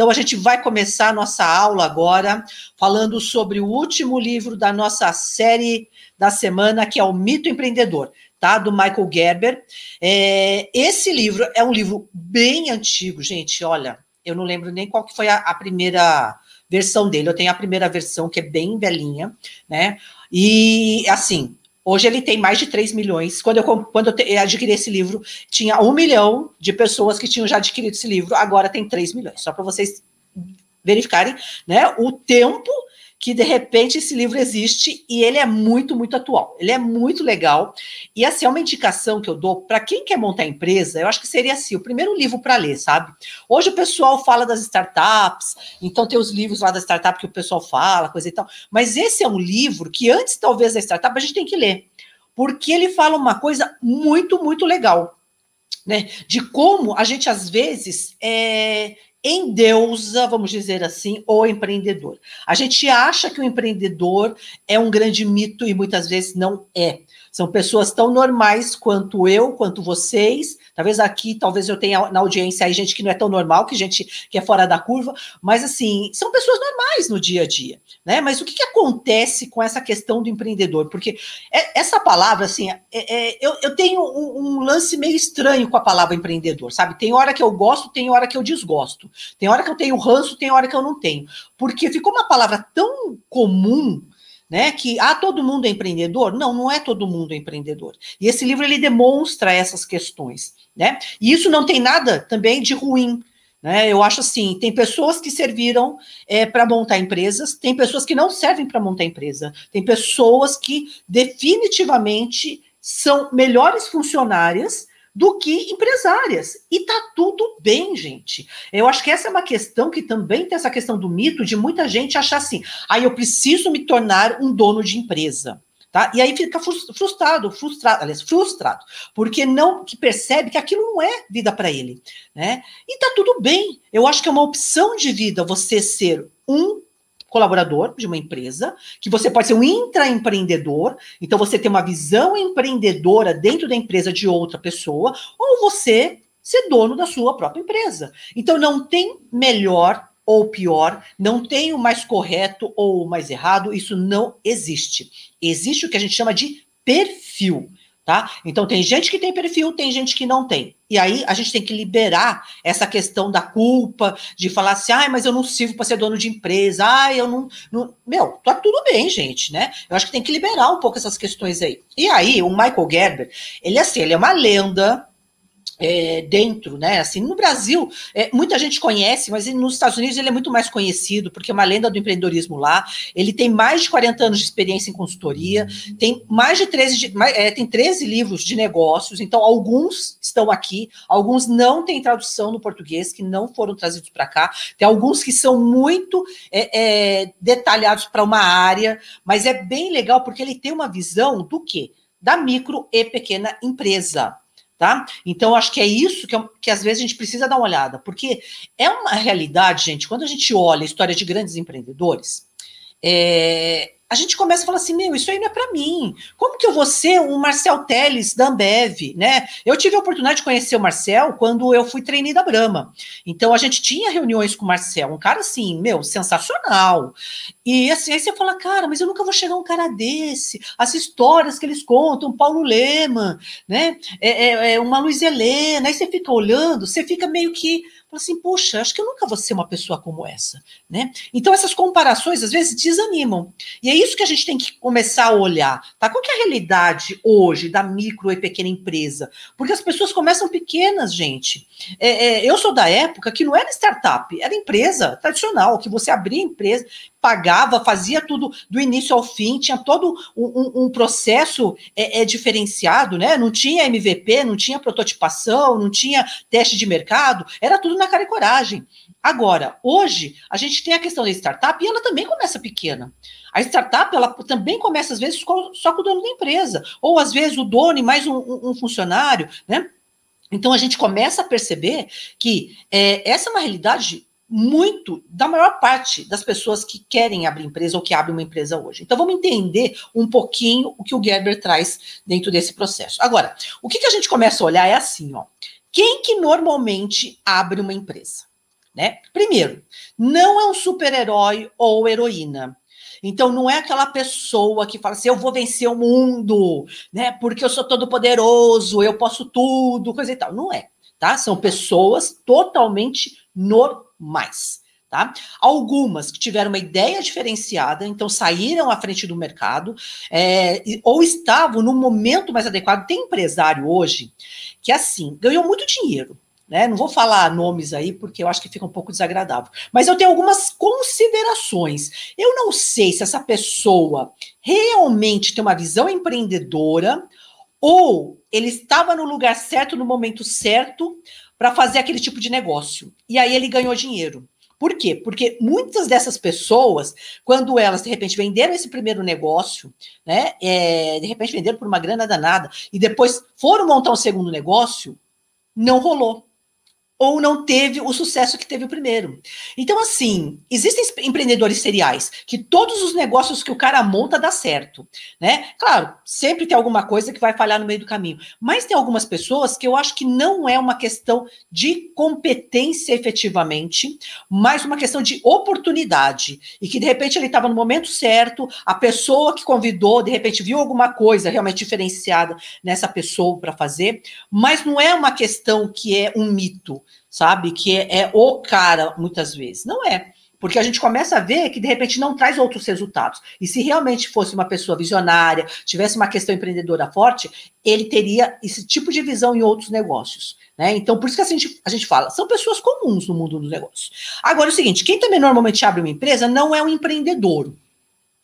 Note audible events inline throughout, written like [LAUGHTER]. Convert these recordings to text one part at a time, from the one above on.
Então a gente vai começar a nossa aula agora falando sobre o último livro da nossa série da semana, que é o Mito Empreendedor. Tá, do Michael Gerber. É, esse livro é um livro bem antigo, gente. Olha, eu não lembro nem qual que foi a, a primeira versão dele. Eu tenho a primeira versão que é bem velhinha, né? E assim, Hoje ele tem mais de 3 milhões. Quando eu, quando eu adquiri esse livro, tinha um milhão de pessoas que tinham já adquirido esse livro, agora tem 3 milhões. Só para vocês verificarem né, o tempo que de repente esse livro existe e ele é muito, muito atual. Ele é muito legal. E assim, é uma indicação que eu dou para quem quer montar empresa, eu acho que seria assim, o primeiro livro para ler, sabe? Hoje o pessoal fala das startups, então tem os livros lá da startup que o pessoal fala, coisa e tal. Mas esse é um livro que antes talvez da startup a gente tem que ler, porque ele fala uma coisa muito, muito legal. Né, de como a gente às vezes é, endeusa, vamos dizer assim, o empreendedor. A gente acha que o empreendedor é um grande mito e muitas vezes não é. São pessoas tão normais quanto eu, quanto vocês. Talvez aqui, talvez eu tenha na audiência aí gente que não é tão normal, que gente que é fora da curva, mas assim, são pessoas normais no dia a dia, né? Mas o que, que acontece com essa questão do empreendedor? Porque é, essa palavra, assim, é, é, eu, eu, tenho um, um, lance meio estranho com a palavra empreendedor, sabe? Tem hora que eu gosto, tem hora que eu desgosto. Tem hora que eu tenho ranço, tem hora que eu não tenho. Porque ficou uma palavra tão comum né? Que ah, todo mundo é empreendedor? Não, não é todo mundo empreendedor. E esse livro ele demonstra essas questões, né? E isso não tem nada também de ruim. Né, eu acho assim, tem pessoas que serviram é, para montar empresas, tem pessoas que não servem para montar empresa, tem pessoas que definitivamente são melhores funcionárias do que empresárias. E tá tudo bem, gente. Eu acho que essa é uma questão que também tem essa questão do mito de muita gente achar assim: aí ah, eu preciso me tornar um dono de empresa. Tá? E aí fica frustrado, frustrado, aliás, frustrado, porque não que percebe que aquilo não é vida para ele, né? E tá tudo bem. Eu acho que é uma opção de vida você ser um colaborador de uma empresa, que você pode ser um intraempreendedor, então você tem uma visão empreendedora dentro da empresa de outra pessoa, ou você ser dono da sua própria empresa. Então não tem melhor ou pior, não tem o mais correto ou o mais errado, isso não existe. Existe o que a gente chama de perfil tá? Então tem gente que tem perfil, tem gente que não tem. E aí a gente tem que liberar essa questão da culpa, de falar assim, ai, mas eu não sirvo para ser dono de empresa, ai, eu não, não. Meu, tá tudo bem, gente, né? Eu acho que tem que liberar um pouco essas questões aí. E aí, o Michael Gerber, ele é assim, ele é uma lenda é, dentro, né? Assim, no Brasil, é, muita gente conhece, mas nos Estados Unidos ele é muito mais conhecido, porque é uma lenda do empreendedorismo lá. Ele tem mais de 40 anos de experiência em consultoria, tem mais de 13, de, é, tem 13 livros de negócios, então alguns estão aqui, alguns não têm tradução no português, que não foram trazidos para cá, tem alguns que são muito é, é, detalhados para uma área, mas é bem legal porque ele tem uma visão do quê? Da micro e pequena empresa tá? Então, acho que é isso que, que às vezes a gente precisa dar uma olhada, porque é uma realidade, gente, quando a gente olha a história de grandes empreendedores, é, a gente começa a falar assim, meu, isso aí não é para mim. Como que eu vou ser um Marcel Teles da Ambev, né? Eu tive a oportunidade de conhecer o Marcel quando eu fui trainee da Brahma. Então a gente tinha reuniões com o Marcel, um cara assim, meu, sensacional. E assim, aí você fala, cara, mas eu nunca vou chegar a um cara desse. As histórias que eles contam, Paulo Lema, né? É, é, é uma Luiz Helena, aí você fica olhando, você fica meio que Fala assim, poxa, acho que eu nunca vou ser uma pessoa como essa, né? Então essas comparações às vezes desanimam. E é isso que a gente tem que começar a olhar, tá? Qual é a realidade hoje da micro e pequena empresa? Porque as pessoas começam pequenas, gente. É, é, eu sou da época que não era startup, era empresa tradicional, que você abria empresa, pagava, fazia tudo do início ao fim, tinha todo um, um processo é, é, diferenciado, né? Não tinha MVP, não tinha prototipação, não tinha teste de mercado, era tudo na cara e coragem. Agora, hoje, a gente tem a questão da startup e ela também começa pequena. A startup, ela também começa, às vezes, só com o dono da empresa, ou às vezes o dono e mais um, um, funcionário, né? Então a gente começa a perceber que é, essa é uma realidade muito da maior parte das pessoas que querem abrir empresa ou que abrem uma empresa hoje. Então vamos entender um pouquinho o que o Gerber traz dentro desse processo. Agora, o que, que a gente começa a olhar é assim, ó. Quem que normalmente abre uma empresa? né? Primeiro, não é um super-herói ou heroína. Então não é aquela pessoa que fala assim, eu vou vencer o mundo, né? Porque eu sou todo poderoso, eu posso tudo, coisa e tal. Não é, tá? São pessoas totalmente normais. Tá? Algumas que tiveram uma ideia diferenciada, então saíram à frente do mercado, é, ou estavam no momento mais adequado. Tem empresário hoje que, assim, ganhou muito dinheiro, né? Não vou falar nomes aí, porque eu acho que fica um pouco desagradável. Mas eu tenho algumas considerações. Eu não sei se essa pessoa realmente tem uma visão empreendedora ou ele estava no lugar certo, no momento certo, para fazer aquele tipo de negócio. E aí ele ganhou dinheiro. Por quê? Porque muitas dessas pessoas, quando elas de repente venderam esse primeiro negócio, né, é, de repente venderam por uma grana danada, e depois foram montar um segundo negócio, não rolou ou não teve o sucesso que teve o primeiro. Então, assim, existem empreendedores seriais que todos os negócios que o cara monta dá certo, né? Claro, sempre tem alguma coisa que vai falhar no meio do caminho, mas tem algumas pessoas que eu acho que não é uma questão de competência efetivamente, mas uma questão de oportunidade e que de repente ele estava no momento certo, a pessoa que convidou de repente viu alguma coisa realmente diferenciada nessa pessoa para fazer, mas não é uma questão que é um mito sabe? Que é, o cara, muitas vezes. Não é. Porque a gente começa a ver que, de repente, não traz outros resultados. E se realmente fosse uma pessoa visionária, tivesse uma questão empreendedora forte, ele teria esse tipo de visão em outros negócios. Né? Então, por isso que a gente, a gente fala, são pessoas comuns no mundo dos negócios. Agora, é o seguinte: quem também normalmente abre uma empresa não é um empreendedor.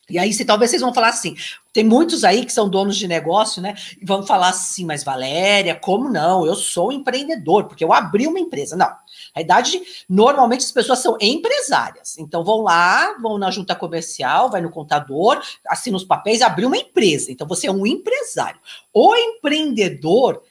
E aí, se talvez vocês vão falar assim, tem muitos aí que são donos de negócio, né? E vão falar assim, mas Valéria, como não? Eu sou empreendedor, porque eu abri uma empresa. Não. Na verdade, normalmente as pessoas são empresárias. Então vão lá, vão na junta comercial, vai no contador, assinam os papéis, abriu uma empresa. Então você é um empresário. O empreendedor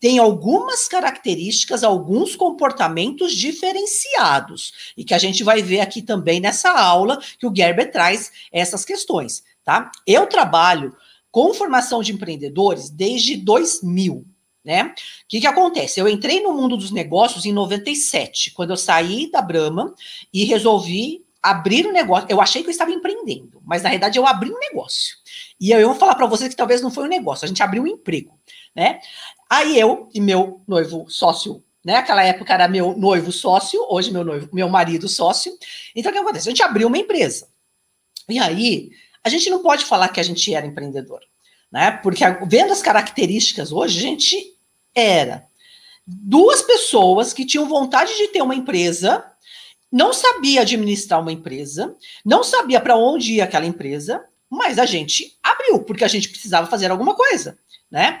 tem algumas características, alguns comportamentos diferenciados, e que a gente vai ver aqui também nessa aula que o Gerber traz essas questões, tá? Eu trabalho com formação de empreendedores desde 2000, né? O que, que acontece? Eu entrei no mundo dos negócios em 97, quando eu saí da Brahma e resolvi abrir um negócio. Eu achei que eu estava empreendendo, mas na verdade eu abri um negócio. E eu vou falar para vocês que talvez não foi um negócio, a gente abriu um emprego, né? Aí eu e meu noivo sócio, né? Aquela época era meu noivo sócio, hoje meu noivo, meu marido sócio. Então o que acontece? A gente abriu uma empresa. E aí, a gente não pode falar que a gente era empreendedor, né? Porque vendo as características hoje, a gente era duas pessoas que tinham vontade de ter uma empresa, não sabia administrar uma empresa, não sabia para onde ia aquela empresa, mas a gente abriu porque a gente precisava fazer alguma coisa, né?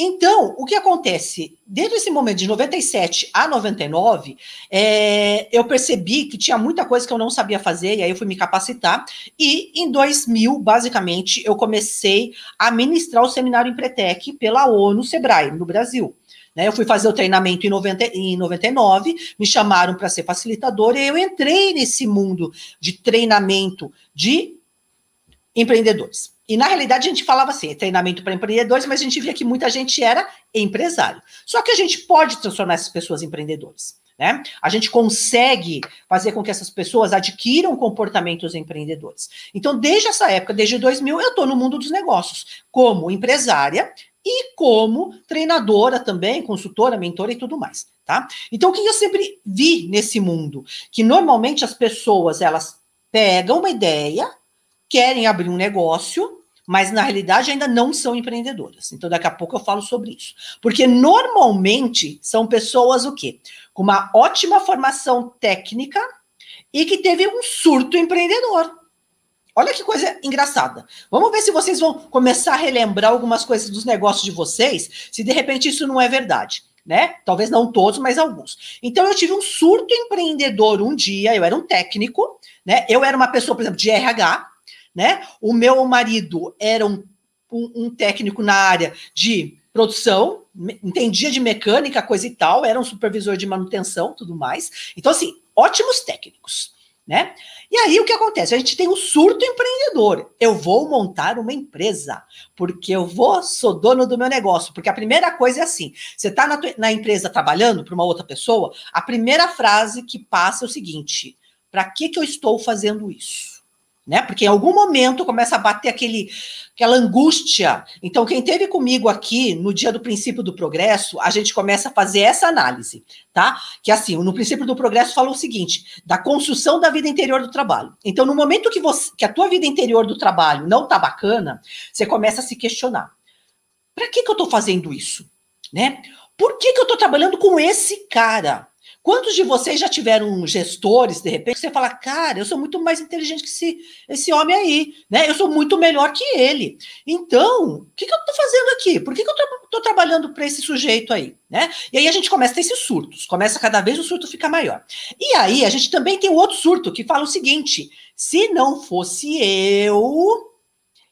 Então, o que acontece? Desde esse momento de 97 a 99, é, eu percebi que tinha muita coisa que eu não sabia fazer, e aí eu fui me capacitar. E em 2000, basicamente, eu comecei a ministrar o seminário Empretec pela ONU Sebrae, no Brasil. Né, eu fui fazer o treinamento em, 90, em 99, me chamaram para ser facilitadora, e eu entrei nesse mundo de treinamento de empreendedores. E na realidade a gente falava assim, treinamento para empreendedores, mas a gente via que muita gente era empresário. Só que a gente pode transformar essas pessoas em empreendedores. Né? A gente consegue fazer com que essas pessoas adquiram comportamentos empreendedores. Então, desde essa época, desde 2000, eu estou no mundo dos negócios, como empresária e como treinadora também, consultora, mentora e tudo mais, tá? Então, o que eu sempre vi nesse mundo? Que normalmente as pessoas, elas pegam uma ideia, querem abrir um negócio, mas na realidade ainda não são empreendedoras. Então daqui a pouco eu falo sobre isso. Porque normalmente são pessoas o quê? Com uma ótima formação técnica e que teve um surto empreendedor. Olha que coisa engraçada. Vamos ver se vocês vão começar a relembrar algumas coisas dos negócios de vocês, se de repente isso não é verdade. Né? Talvez não todos, mas alguns. Então eu tive um surto empreendedor um dia, eu era um técnico, né? Eu era uma pessoa, por exemplo, de RH, né? O meu marido era um, um, um técnico na área de produção, entendia de mecânica, coisa e tal, era um supervisor de manutenção, tudo mais. Então, assim, ótimos técnicos. Né? E aí o que acontece? A gente tem o um surto empreendedor. Eu vou montar uma empresa, porque eu vou, sou dono do meu negócio. Porque a primeira coisa é assim: você está na, na empresa trabalhando para uma outra pessoa, a primeira frase que passa é o seguinte: para que, que eu estou fazendo isso? Né? Porque em algum momento começa a bater aquele, aquela angústia. Então, quem teve comigo aqui no dia do princípio do progresso, a gente começa a fazer essa análise, tá? Que assim, no princípio do progresso fala o seguinte: da construção da vida interior do trabalho. Então, no momento que você, que a tua vida interior do trabalho não tá bacana, você começa a se questionar: para que que eu tô fazendo isso, né? Por que que eu tô trabalhando com esse cara? Quantos de vocês já tiveram gestores, de repente, que você fala, cara, eu sou muito mais inteligente que esse, esse homem aí, né? Eu sou muito melhor que ele. Então, o que, que eu estou fazendo aqui? Por que, que eu estou trabalhando para esse sujeito aí, né? E aí a gente começa a ter esses surtos, começa cada vez o surto fica maior. E aí a gente também tem outro surto que fala o seguinte: se não fosse eu,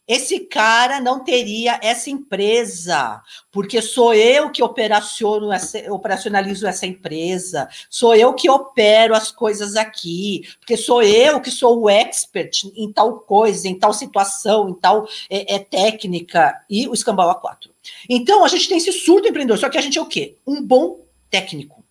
esse cara não teria essa empresa, porque sou eu que operaciono essa, operacionalizo essa empresa, sou eu que opero as coisas aqui, porque sou eu que sou o expert em tal coisa, em tal situação, em tal é, é técnica, e o escambau a quatro. Então, a gente tem esse surto empreendedor, só que a gente é o quê? Um bom técnico.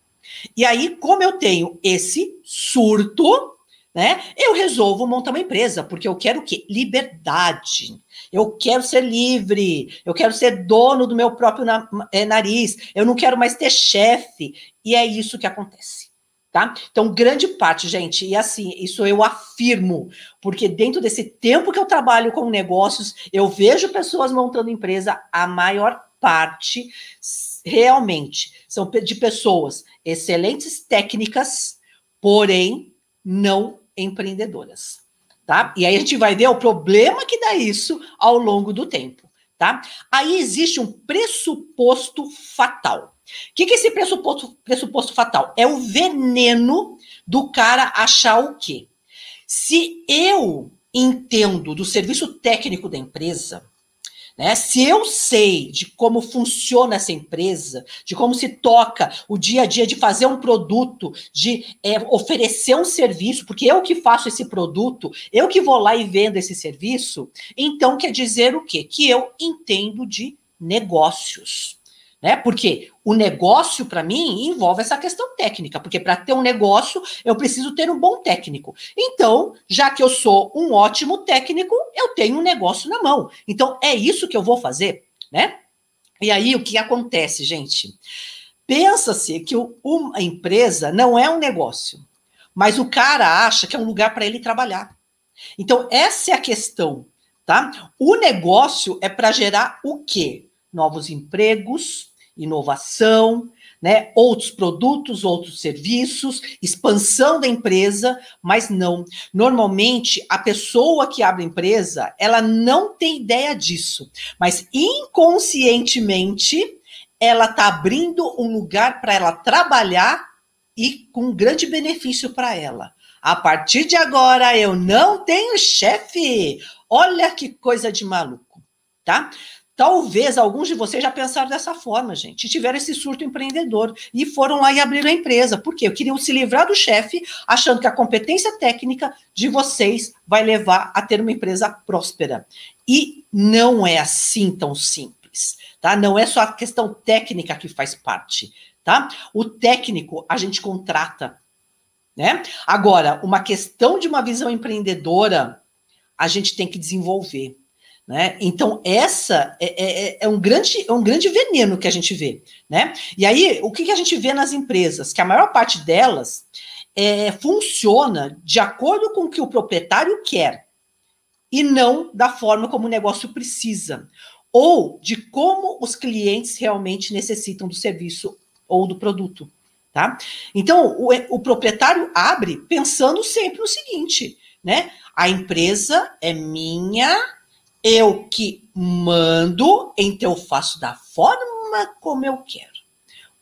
E aí, como eu tenho esse surto, né? Eu resolvo montar uma empresa, porque eu quero o quê? Liberdade. Eu quero ser livre, eu quero ser dono do meu próprio na, é, nariz, eu não quero mais ter chefe. E é isso que acontece. Tá? Então, grande parte, gente, e assim, isso eu afirmo, porque dentro desse tempo que eu trabalho com negócios, eu vejo pessoas montando empresa, a maior parte realmente são de pessoas excelentes técnicas, porém não empreendedoras, tá? E aí a gente vai ver o problema que dá isso ao longo do tempo, tá? Aí existe um pressuposto fatal. O que, que é esse pressuposto, pressuposto fatal? É o veneno do cara achar o quê? Se eu entendo do serviço técnico da empresa, né? Se eu sei de como funciona essa empresa, de como se toca o dia a dia de fazer um produto, de é, oferecer um serviço, porque eu que faço esse produto, eu que vou lá e vendo esse serviço, então quer dizer o quê? Que eu entendo de negócios né? Porque o negócio, para mim, envolve essa questão técnica, porque para ter um negócio, eu preciso ter um bom técnico. Então, já que eu sou um ótimo técnico, eu tenho um negócio na mão. Então, é isso que eu vou fazer, né? E aí, o que acontece, gente? Pensa-se que uma empresa não é um negócio, mas o cara acha que é um lugar para ele trabalhar. Então, essa é a questão, tá? O negócio é para gerar o quê? Novos empregos, inovação, né, outros produtos, outros serviços, expansão da empresa, mas não. Normalmente, a pessoa que abre a empresa, ela não tem ideia disso, mas inconscientemente ela está abrindo um lugar para ela trabalhar e com grande benefício para ela. A partir de agora, eu não tenho chefe. Olha que coisa de maluco, tá? Talvez alguns de vocês já pensaram dessa forma, gente, tiveram esse surto empreendedor e foram lá e abriram a empresa. Por quê? Queriam se livrar do chefe, achando que a competência técnica de vocês vai levar a ter uma empresa próspera. E não é assim tão simples, tá? Não é só a questão técnica que faz parte, tá? O técnico a gente contrata, né? Agora, uma questão de uma visão empreendedora, a gente tem que desenvolver. Né? Então, essa é, é, é, é, um grande, é um grande veneno que a gente vê. Né? E aí, o que, que a gente vê nas empresas? Que a maior parte delas é, funciona de acordo com o que o proprietário quer e não da forma como o negócio precisa, ou de como os clientes realmente necessitam do serviço ou do produto. Tá? Então, o, o proprietário abre pensando sempre no seguinte, né? A empresa é minha, eu que mando, então eu faço da forma como eu quero.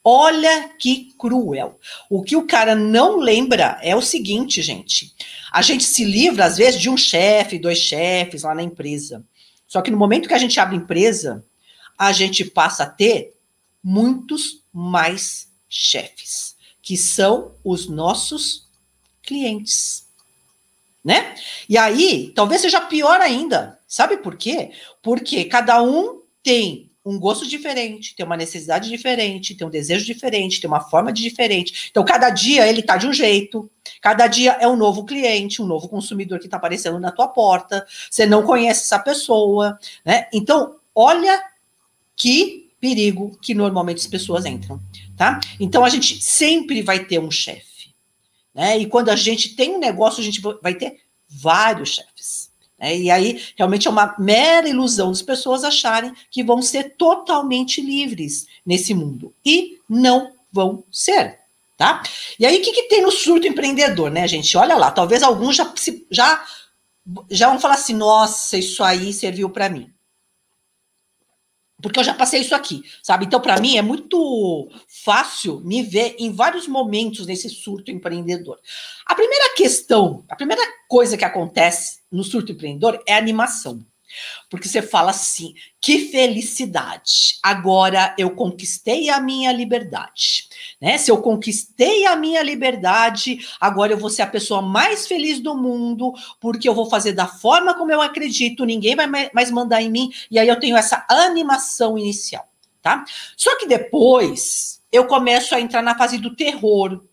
Olha que cruel. O que o cara não lembra é o seguinte, gente. A gente se livra, às vezes, de um chefe, dois chefes lá na empresa. Só que no momento que a gente abre empresa, a gente passa a ter muitos mais chefes, que são os nossos clientes. né? E aí, talvez seja pior ainda. Sabe por quê? Porque cada um tem um gosto diferente, tem uma necessidade diferente, tem um desejo diferente, tem uma forma de diferente. Então, cada dia ele tá de um jeito, cada dia é um novo cliente, um novo consumidor que está aparecendo na tua porta, você não conhece essa pessoa, né? Então, olha que perigo que normalmente as pessoas entram, tá? Então, a gente sempre vai ter um chefe, né? E quando a gente tem um negócio, a gente vai ter vários chefes. É, e aí, realmente é uma mera ilusão das pessoas acharem que vão ser totalmente livres nesse mundo. E não vão ser, tá? E aí, o que, que tem no surto empreendedor, né, gente? Olha lá, talvez alguns já, já, já vão falar assim: nossa, isso aí serviu para mim porque eu já passei isso aqui, sabe? Então, para mim, é muito fácil me ver em vários momentos nesse surto empreendedor. A primeira questão, a primeira coisa que acontece no surto empreendedor é a animação. Porque você fala assim: que felicidade! Agora eu conquistei a minha liberdade. Né? Se eu conquistei a minha liberdade, agora eu vou ser a pessoa mais feliz do mundo, porque eu vou fazer da forma como eu acredito, ninguém vai mais mandar em mim, e aí eu tenho essa animação inicial. Tá? Só que depois eu começo a entrar na fase do terror,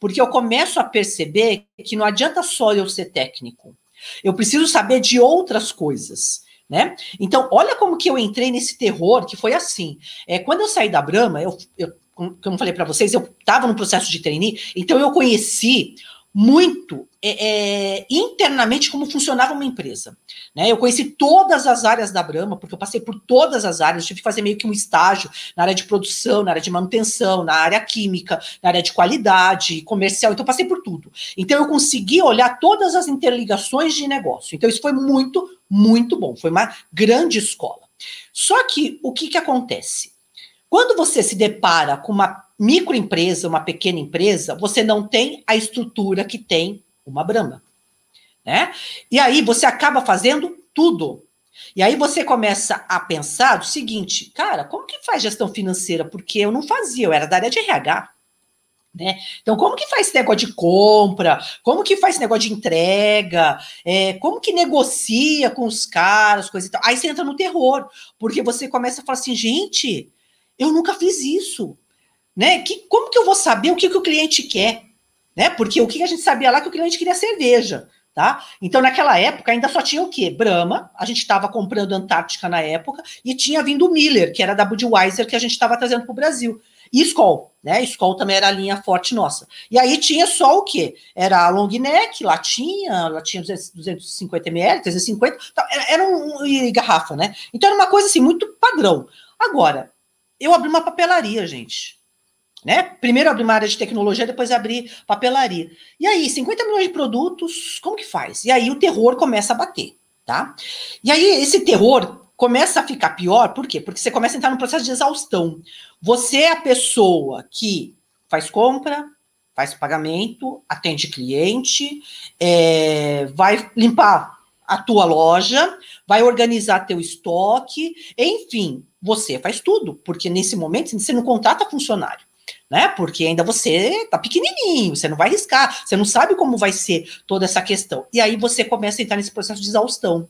porque eu começo a perceber que não adianta só eu ser técnico. Eu preciso saber de outras coisas. Né? Então, olha como que eu entrei nesse terror, que foi assim. É, quando eu saí da Brahma, eu, eu como eu falei para vocês, eu estava no processo de trainee, então eu conheci muito é, é, internamente como funcionava uma empresa. Né? Eu conheci todas as áreas da Brahma, porque eu passei por todas as áreas, tive que fazer meio que um estágio na área de produção, na área de manutenção, na área química, na área de qualidade, comercial, então eu passei por tudo. Então eu consegui olhar todas as interligações de negócio. Então isso foi muito, muito bom, foi uma grande escola. Só que o que, que acontece? Quando você se depara com uma microempresa, uma pequena empresa, você não tem a estrutura que tem uma Brahma. Né? E aí você acaba fazendo tudo. E aí você começa a pensar o seguinte, cara, como que faz gestão financeira? Porque eu não fazia, eu era da área de RH. Né? Então, como que faz esse negócio de compra? Como que faz esse negócio de entrega? É, como que negocia com os caras, coisa e tal? Aí você entra no terror, porque você começa a falar assim, gente, eu nunca fiz isso. Né? Que, como que eu vou saber o que, que o cliente quer? Né? Porque o que a gente sabia lá que o cliente queria cerveja. Tá? Então, naquela época, ainda só tinha o quê? Brahma, a gente estava comprando Antártica na época, e tinha vindo o Miller, que era da Budweiser, que a gente estava trazendo para o Brasil. E Skol, né? Skol também era a linha forte nossa. E aí tinha só o quê? Era a long neck, latinha, latinha 250 ml, 350, era, era um, e garrafa, né? Então era uma coisa assim, muito padrão. Agora, eu abri uma papelaria, gente. Né? Primeiro abri uma área de tecnologia, depois abri papelaria. E aí, 50 milhões de produtos, como que faz? E aí o terror começa a bater, tá? E aí esse terror começa a ficar pior, por quê? Porque você começa a entrar num processo de exaustão. Você é a pessoa que faz compra, faz pagamento, atende cliente, é, vai limpar a tua loja, vai organizar teu estoque, enfim, você faz tudo, porque nesse momento você não contrata funcionário, né? Porque ainda você tá pequenininho, você não vai arriscar, você não sabe como vai ser toda essa questão. E aí você começa a entrar nesse processo de exaustão.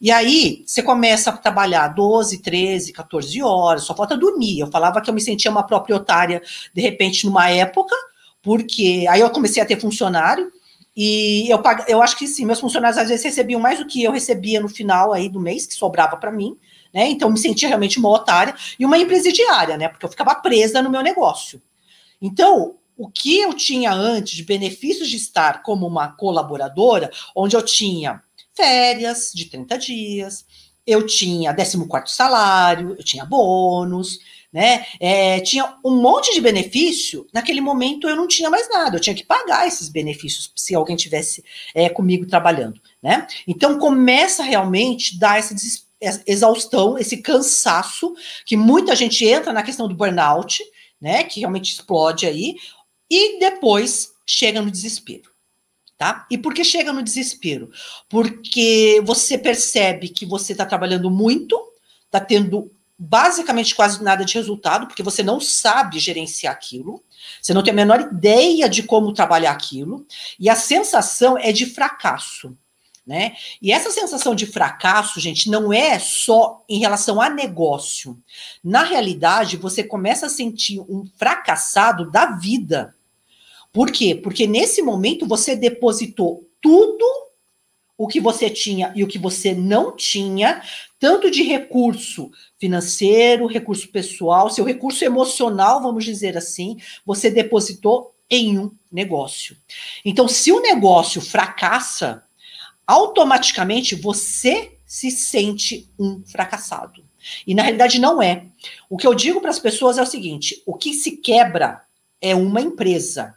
E aí você começa a trabalhar 12, 13, 14 horas, só falta dormir. Eu falava que eu me sentia uma proprietária de repente numa época, porque aí eu comecei a ter funcionário, e eu, eu acho que sim, meus funcionários às vezes recebiam mais do que eu recebia no final aí do mês, que sobrava para mim, né? Então me sentia realmente uma otária e uma empresidiária, né? Porque eu ficava presa no meu negócio. Então, o que eu tinha antes de benefícios de estar como uma colaboradora, onde eu tinha férias de 30 dias, eu tinha 14 salário, eu tinha bônus, né? É, tinha um monte de benefício. Naquele momento eu não tinha mais nada, eu tinha que pagar esses benefícios se alguém tivesse é, comigo trabalhando, né? Então começa realmente a dar essa exaustão, esse cansaço, que muita gente entra na questão do burnout, né? Que realmente explode aí, e depois chega no desespero. Tá? E por que chega no desespero? Porque você percebe que você está trabalhando muito, está tendo basicamente quase nada de resultado, porque você não sabe gerenciar aquilo, você não tem a menor ideia de como trabalhar aquilo, e a sensação é de fracasso. Né? E essa sensação de fracasso, gente, não é só em relação a negócio. Na realidade, você começa a sentir um fracassado da vida. Por quê? Porque nesse momento você depositou tudo o que você tinha e o que você não tinha, tanto de recurso financeiro, recurso pessoal, seu recurso emocional, vamos dizer assim, você depositou em um negócio. Então, se o negócio fracassa, automaticamente você se sente um fracassado. E na realidade não é. O que eu digo para as pessoas é o seguinte: o que se quebra é uma empresa.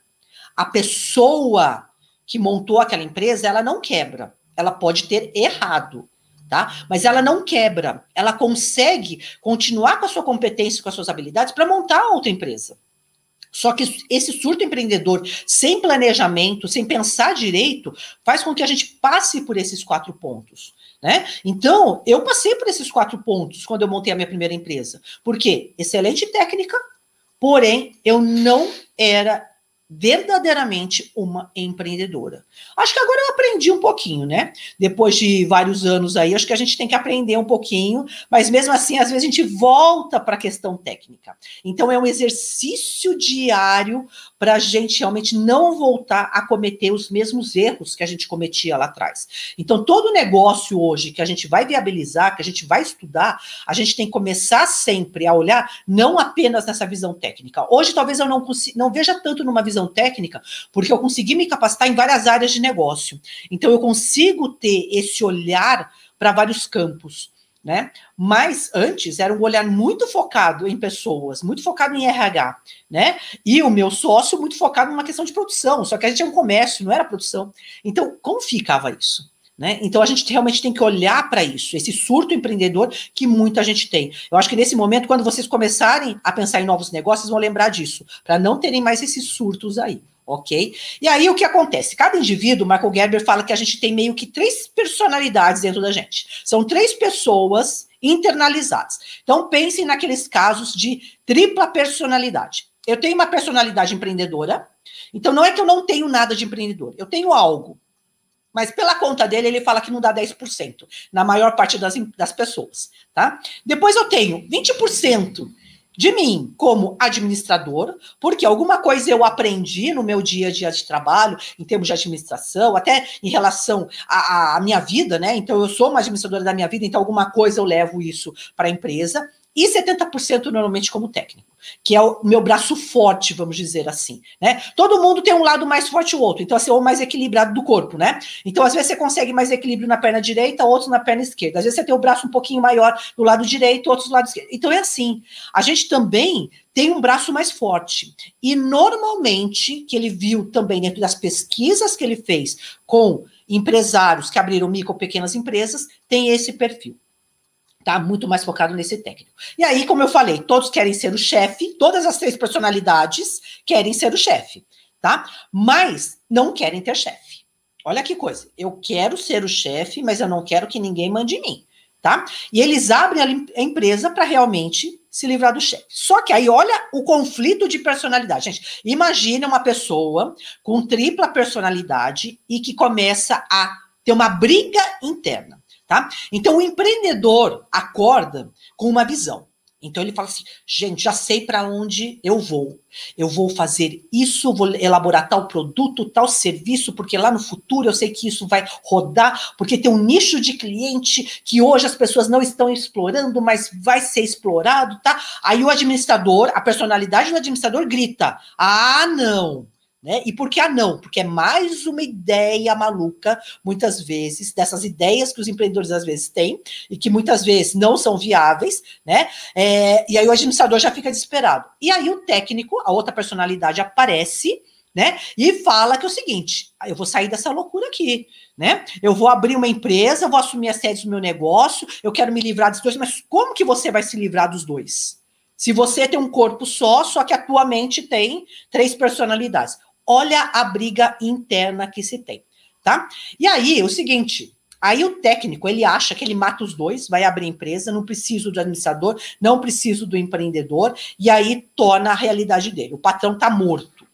A pessoa que montou aquela empresa, ela não quebra. Ela pode ter errado, tá? Mas ela não quebra. Ela consegue continuar com a sua competência, com as suas habilidades para montar outra empresa. Só que esse surto empreendedor, sem planejamento, sem pensar direito, faz com que a gente passe por esses quatro pontos. Né? Então, eu passei por esses quatro pontos quando eu montei a minha primeira empresa. Por quê? Excelente técnica, porém, eu não era verdadeiramente uma empreendedora. Acho que agora eu aprendi um pouquinho, né? Depois de vários anos aí, acho que a gente tem que aprender um pouquinho, mas mesmo assim, às vezes a gente volta para a questão técnica. Então, é um exercício diário para a gente realmente não voltar a cometer os mesmos erros que a gente cometia lá atrás. Então, todo negócio hoje que a gente vai viabilizar, que a gente vai estudar, a gente tem que começar sempre a olhar não apenas nessa visão técnica. Hoje, talvez eu não, não veja tanto numa visão técnica, porque eu consegui me capacitar em várias áreas de negócio. Então, eu consigo ter esse olhar para vários campos né? Mas antes era um olhar muito focado em pessoas, muito focado em RH, né? E o meu sócio muito focado numa questão de produção, só que a gente é um comércio, não era produção. Então, como ficava isso? Né? Então a gente realmente tem que olhar para isso, esse surto empreendedor que muita gente tem. Eu acho que nesse momento, quando vocês começarem a pensar em novos negócios, vão lembrar disso, para não terem mais esses surtos aí ok? E aí o que acontece? Cada indivíduo, Michael Gerber fala que a gente tem meio que três personalidades dentro da gente. São três pessoas internalizadas. Então pensem naqueles casos de tripla personalidade. Eu tenho uma personalidade empreendedora, então não é que eu não tenho nada de empreendedor, eu tenho algo. Mas pela conta dele, ele fala que não dá 10%, na maior parte das, das pessoas, tá? Depois eu tenho 20% de mim como administrador, porque alguma coisa eu aprendi no meu dia a dia de trabalho, em termos de administração, até em relação à, minha vida, né? Então, eu sou uma administradora da minha vida, então alguma coisa eu levo isso para a empresa e 70% normalmente como técnico, que é o meu braço forte, vamos dizer assim, né? Todo mundo tem um lado mais forte ou outro, então assim, ou mais equilibrado do corpo, né? Então às vezes você consegue mais equilíbrio na perna direita, outros na perna esquerda. Às vezes você tem o braço um pouquinho maior do lado direito, outros do lado esquerdo. Então é assim. A gente também tem um braço mais forte. E normalmente, que ele viu também dentro das pesquisas que ele fez com empresários que abriram micro pequenas empresas, tem esse perfil tá? Muito mais focado nesse técnico. E aí, como eu falei, todos querem ser o chefe, todas as três personalidades querem ser o chefe, tá? Mas não querem ter chefe. Olha que coisa. Eu quero ser o chefe, mas eu não quero que ninguém mande em mim, tá? E eles abrem a empresa para realmente se livrar do chefe. Só que aí olha o conflito de personalidade. Gente, imagina uma pessoa com tripla personalidade e que começa a ter uma briga interna. Tá? Então, o empreendedor acorda com uma visão. Então, ele fala assim: gente, já sei para onde eu vou. Eu vou fazer isso, vou elaborar tal produto, tal serviço, porque lá no futuro eu sei que isso vai rodar, porque tem um nicho de cliente que hoje as pessoas não estão explorando, mas vai ser explorado, tá? Aí o administrador, a personalidade do administrador grita: ah, não. Né? E por que ah, não? Porque é mais uma ideia maluca, muitas vezes, dessas ideias que os empreendedores às vezes têm, e que muitas vezes não são viáveis, né? É, e aí o administrador já fica desesperado. E aí o técnico, a outra personalidade, aparece, né? E fala que é o seguinte: ah, eu vou sair dessa loucura aqui, né? Eu vou abrir uma empresa, vou assumir as sedes do meu negócio, eu quero me livrar dos dois, mas como que você vai se livrar dos dois? Se você tem um corpo só, só que a tua mente tem três personalidades olha a briga interna que se tem, tá? E aí, o seguinte, Aí o técnico, ele acha que ele mata os dois, vai abrir empresa, não preciso do administrador, não preciso do empreendedor, e aí torna a realidade dele. O patrão está morto,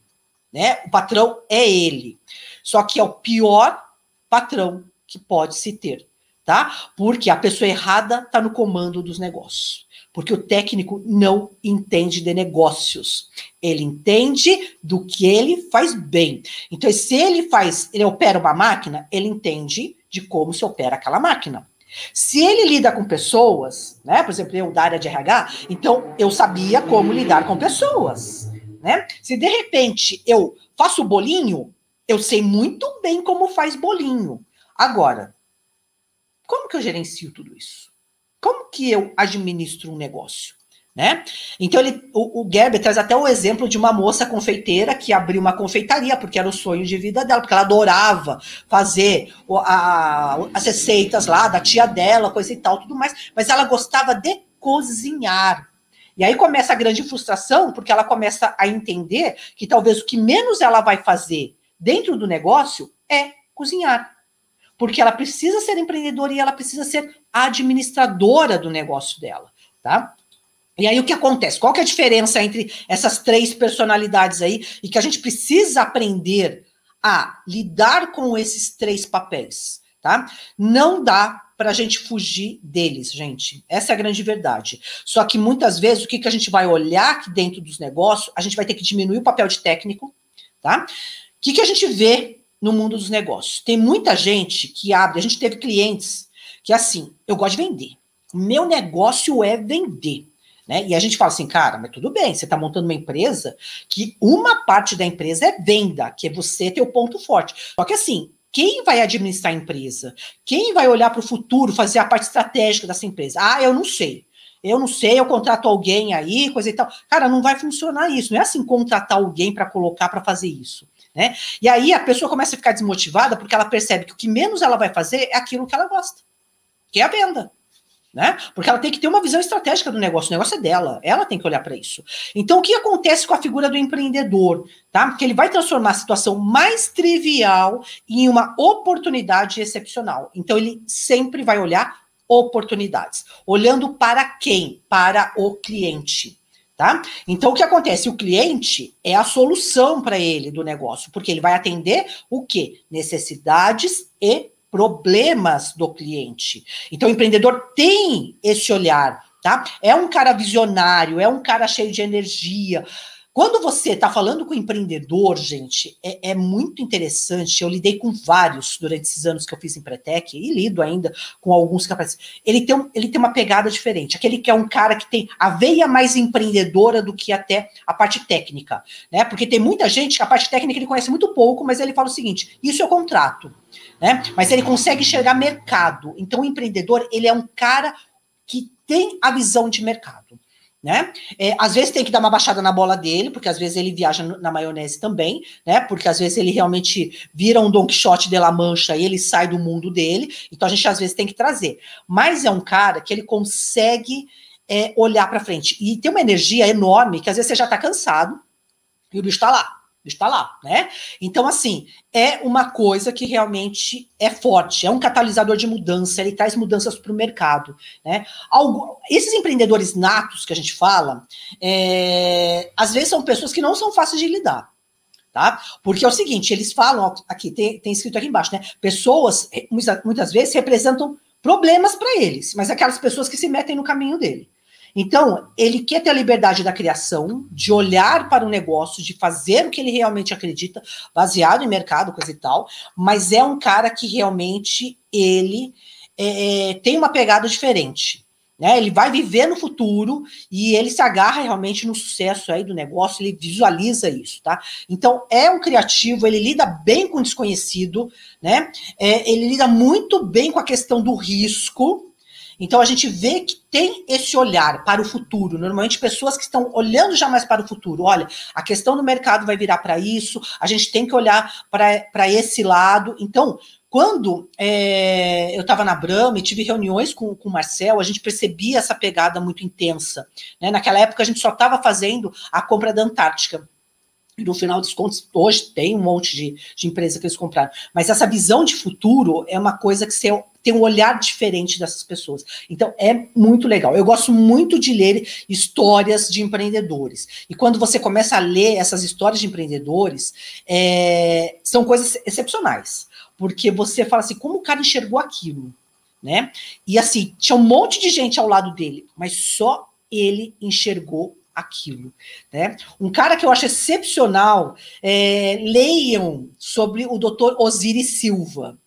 né? O patrão é ele. Só que é o pior patrão que pode se ter, tá? Porque a pessoa errada está no comando dos negócios porque o técnico não entende de negócios. Ele entende do que ele faz bem. Então, se ele faz, ele opera uma máquina, ele entende de como se opera aquela máquina. Se ele lida com pessoas, né? Por exemplo, eu da área de RH, então eu sabia como lidar com pessoas, né? Se de repente eu faço bolinho, eu sei muito bem como faz bolinho. Agora, como que eu gerencio tudo isso? Como que eu administro um negócio? Né? Então ele, o, o Gerber traz até o exemplo de uma moça confeiteira que abriu uma confeitaria porque era o sonho de vida dela, porque ela adorava fazer a, as receitas lá da tia dela, coisa e tal, tudo mais, mas ela gostava de cozinhar. E aí começa a grande frustração, porque ela começa a entender que talvez o que menos ela vai fazer dentro do negócio é cozinhar porque ela precisa ser empreendedora e ela precisa ser administradora do negócio dela, tá? E aí o que acontece? Qual que é a diferença entre essas três personalidades aí e que a gente precisa aprender a lidar com esses três papéis, tá? Não dá para a gente fugir deles, gente. Essa é a grande verdade. Só que muitas vezes o que, que a gente vai olhar aqui dentro dos negócios, a gente vai ter que diminuir o papel de técnico, tá? O que, que a gente vê no mundo dos negócios. Tem muita gente que abre, a gente teve clientes que assim, eu gosto de vender. Meu negócio é vender. Né? E a gente fala assim, cara, mas tudo bem, você está montando uma empresa que uma parte da empresa é venda, que é você ter o ponto forte. Só que assim, quem vai administrar a empresa? Quem vai olhar para o futuro, fazer a parte estratégica dessa empresa? Ah, eu não sei. Eu não sei, eu contrato alguém aí, coisa e tal. Cara, não vai funcionar isso. Não é assim contratar alguém para colocar para fazer isso. Né? E aí a pessoa começa a ficar desmotivada porque ela percebe que o que menos ela vai fazer é aquilo que ela gosta, que é a venda. Né? Porque ela tem que ter uma visão estratégica do negócio, o negócio é dela, ela tem que olhar para isso. Então, o que acontece com a figura do empreendedor? Tá? Que ele vai transformar a situação mais trivial em uma oportunidade excepcional. Então, ele sempre vai olhar oportunidades. Olhando para quem? Para o cliente. Tá? Então, o que acontece? O cliente é a solução para ele do negócio, porque ele vai atender o quê? Necessidades e problemas do cliente. Então, o empreendedor tem esse olhar, tá? É um cara visionário, é um cara cheio de energia. Quando você está falando com o empreendedor, gente, é, é, muito interessante. Eu lidei com vários durante esses anos que eu fiz em Pretec e lido ainda com alguns aparecem. Ele tem, um, ele tem uma pegada diferente. Aquele que é um cara que tem a veia mais empreendedora do que até a parte técnica, né? Porque tem muita gente que a parte técnica ele conhece muito pouco, mas ele fala o seguinte: isso é contrato, né? Mas ele consegue enxergar mercado. Então, o empreendedor ele é um cara que tem a visão de mercado né? É, às vezes tem que dar uma baixada na bola dele, porque às vezes ele viaja na maionese também, né? Porque às vezes ele realmente vira um Don Quixote de la Mancha e ele sai do mundo dele. Então a gente às vezes tem que trazer. Mas é um cara que ele consegue é, olhar para frente e tem uma energia enorme que às vezes você já está cansado e o bicho está lá está lá, né? Então, assim, é uma coisa que realmente é forte, é um catalisador de mudança, ele traz mudanças para o mercado, né? Algo, esses empreendedores natos que a gente fala, é, às vezes são pessoas que não são fáceis de lidar, tá? Porque é o seguinte, eles falam, aqui, tem, tem escrito aqui embaixo, né? Pessoas, muitas, muitas vezes, representam problemas para eles, mas aquelas pessoas que se metem no caminho dele. Então, ele quer ter a liberdade da criação, de olhar para o negócio, de fazer o que ele realmente acredita, baseado em mercado, coisa e tal, mas é um cara que realmente ele é, é, tem uma pegada diferente. Né? Ele vai viver no futuro e ele se agarra realmente no sucesso aí do negócio, ele visualiza isso, tá? Então é um criativo, ele lida bem com o desconhecido, né? É, ele lida muito bem com a questão do risco, então a gente vê que tem esse olhar para o futuro. Normalmente pessoas que estão olhando já mais para o futuro. Olha, a questão do mercado vai virar para isso, a gente tem que olhar para esse lado. Então, quando é, eu estava na Brahma e tive reuniões com, com o Marcel, a gente percebia essa pegada muito intensa. Né? Naquela época a gente só estava fazendo a compra da Antártica. No final dos contos, hoje tem um monte de, de empresa que eles compraram. Mas essa visão de futuro é uma coisa que você tem um olhar diferente dessas pessoas. Então, é muito legal. Eu gosto muito de ler histórias de empreendedores. E quando você começa a ler essas histórias de empreendedores, é, são coisas excepcionais. Porque você fala assim, como o cara enxergou aquilo? Né? E assim, tinha um monte de gente ao lado dele, mas só ele enxergou aquilo. Né? Um cara que eu acho excepcional, é, leiam sobre o doutor Osiris Silva.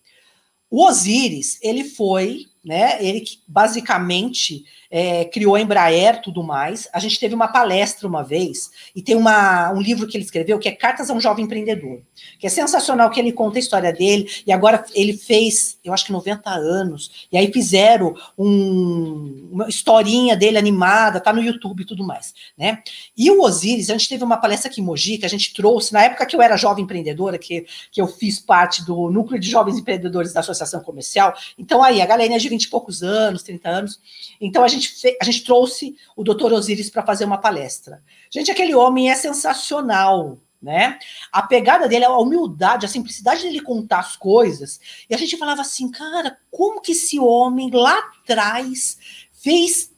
O Osiris, ele foi, né? Ele basicamente é, criou a Embraer tudo mais. A gente teve uma palestra uma vez, e tem uma, um livro que ele escreveu que é Cartas a um Jovem Empreendedor, que é sensacional que ele conta a história dele, e agora ele fez, eu acho que 90 anos, e aí fizeram um, uma historinha dele animada, tá no YouTube e tudo mais, né? E o Osiris, a gente teve uma palestra aqui em Mogi, que a gente trouxe, na época que eu era jovem empreendedora, que, que eu fiz parte do núcleo de jovens empreendedores da Associação Comercial, então aí, a galerinha de 20 e poucos anos, 30 anos, então a gente gente, a gente trouxe o doutor Osiris para fazer uma palestra. Gente, aquele homem é sensacional, né? A pegada dele, a humildade, a simplicidade dele contar as coisas. E a gente falava assim, cara, como que esse homem lá atrás fez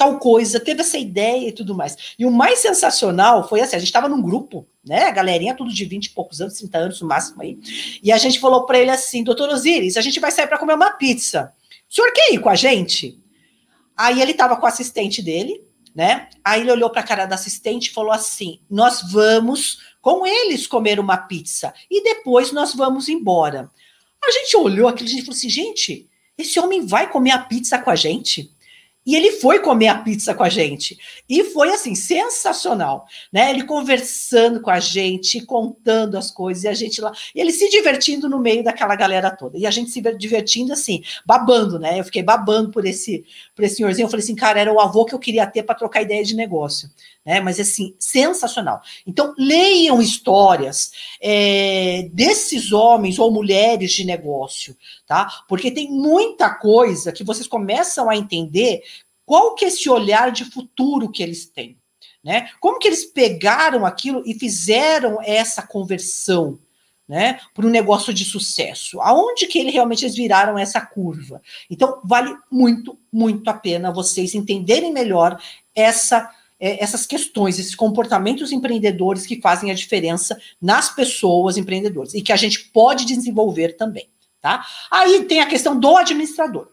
tal coisa, teve essa ideia e tudo mais. E o mais sensacional foi assim, a gente estava num grupo, né, a galerinha tudo de 20 e poucos anos, 30 anos no máximo aí, e a gente falou para ele assim, doutor Osiris, a gente vai sair para comer uma pizza. O senhor quer ir com a gente? Aí ele estava com o assistente dele, né? Aí ele olhou para a cara da assistente e falou assim: Nós vamos com eles comer uma pizza e depois nós vamos embora. A gente olhou aquilo e falou assim: Gente, esse homem vai comer a pizza com a gente? E ele foi comer a pizza com a gente. E foi assim, sensacional, né? Ele conversando com a gente, contando as coisas, e a gente lá, e ele se divertindo no meio daquela galera toda. E a gente se divertindo assim, babando, né? Eu fiquei babando por esse, por esse senhorzinho. Eu falei assim, cara, era o avô que eu queria ter para trocar ideia de negócio né? Mas assim, sensacional. Então, leiam histórias é, desses homens ou mulheres de negócio, tá? Porque tem muita coisa que vocês começam a entender qual que é esse olhar de futuro que eles têm. Né? Como que eles pegaram aquilo e fizeram essa conversão, né, para um negócio de sucesso? Aonde que ele, realmente eles viraram essa curva? Então, vale muito, muito a pena vocês entenderem melhor essa é, essas questões, esses comportamentos empreendedores que fazem a diferença nas pessoas empreendedoras e que a gente pode desenvolver também, tá? Aí tem a questão do administrador.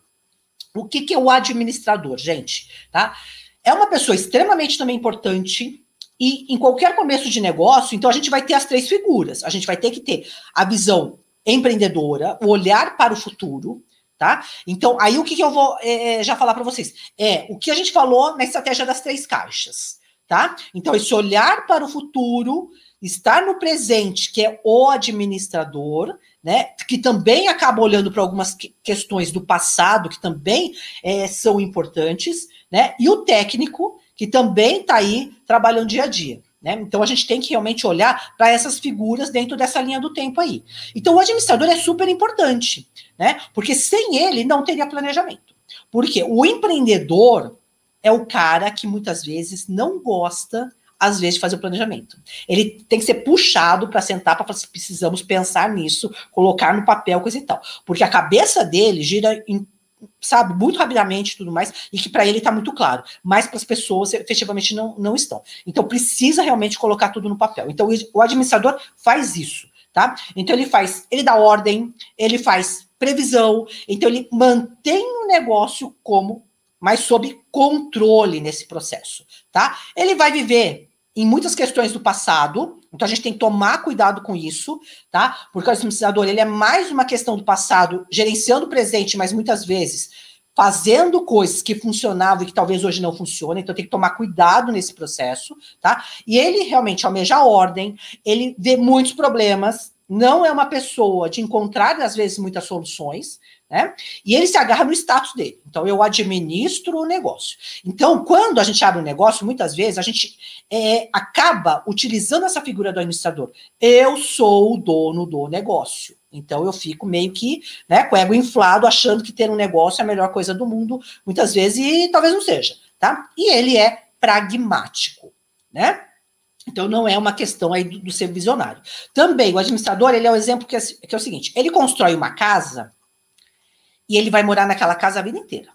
O que, que é o administrador, gente? Tá? É uma pessoa extremamente também importante e em qualquer começo de negócio, então a gente vai ter as três figuras. A gente vai ter que ter a visão empreendedora, o olhar para o futuro, tá? Então, aí o que, que eu vou é, é já falar para vocês? É o que a gente falou na estratégia das três caixas, tá? Então, esse olhar para o futuro, estar no presente, que é o administrador, né? Que também acaba olhando para algumas que, questões do passado, que também é, são importantes, né? E o técnico, que também está aí trabalhando dia a dia. Né? Então a gente tem que realmente olhar para essas figuras dentro dessa linha do tempo aí. Então o administrador é super importante, né? Porque sem ele não teria planejamento. Porque o empreendedor é o cara que muitas vezes não gosta às vezes de fazer o planejamento. Ele tem que ser puxado para sentar para falar assim, precisamos pensar nisso, colocar no papel coisa e tal. Porque a cabeça dele gira em sabe, muito rapidamente e tudo mais, e que para ele está muito claro, mas para as pessoas efetivamente não, não estão. Então precisa realmente colocar tudo no papel. Então o administrador faz isso, tá? Então ele faz, ele dá ordem, ele faz previsão, então ele mantém o negócio como mas sob controle nesse processo, tá? Ele vai viver em muitas questões do passado, então a gente tem que tomar cuidado com isso, tá? Porque o administrador ele é mais uma questão do passado, gerenciando o presente, mas muitas vezes fazendo coisas que funcionavam e que talvez hoje não funcionem, então tem que tomar cuidado nesse processo, tá? E ele realmente almeja ordem, ele vê muitos problemas, não é uma pessoa de encontrar, às vezes, muitas soluções, né? E ele se agarra no status dele. Então, eu administro o negócio. Então, quando a gente abre um negócio, muitas vezes a gente é, acaba utilizando essa figura do administrador. Eu sou o dono do negócio. Então, eu fico meio que né, com o ego inflado, achando que ter um negócio é a melhor coisa do mundo, muitas vezes, e talvez não seja. Tá? E ele é pragmático. Né? Então, não é uma questão aí do, do, ser visionário. Também, o administrador, ele é o exemplo que é, que é o seguinte: ele constrói uma casa e ele vai morar naquela casa a vida inteira.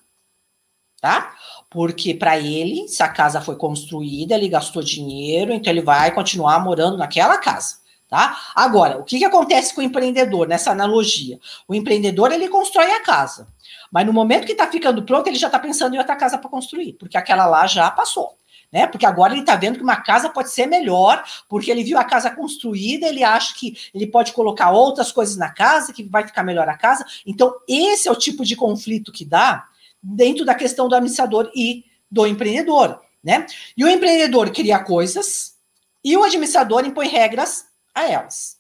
Tá? Porque para ele, se a casa foi construída, ele gastou dinheiro, então ele vai continuar morando naquela casa. Tá? Agora, o que, que acontece com o empreendedor nessa analogia? O empreendedor ele constrói a casa, mas no momento que está ficando pronto, ele já está pensando em outra casa para construir, porque aquela lá já passou né? Porque agora ele está vendo que uma casa pode ser melhor, porque ele viu a casa construída, ele acha que ele pode colocar outras coisas na casa, que vai ficar melhor a casa. Então, esse é o tipo de conflito que dá dentro da questão do administrador e do empreendedor, né? E o empreendedor cria coisas e o administrador impõe regras a elas.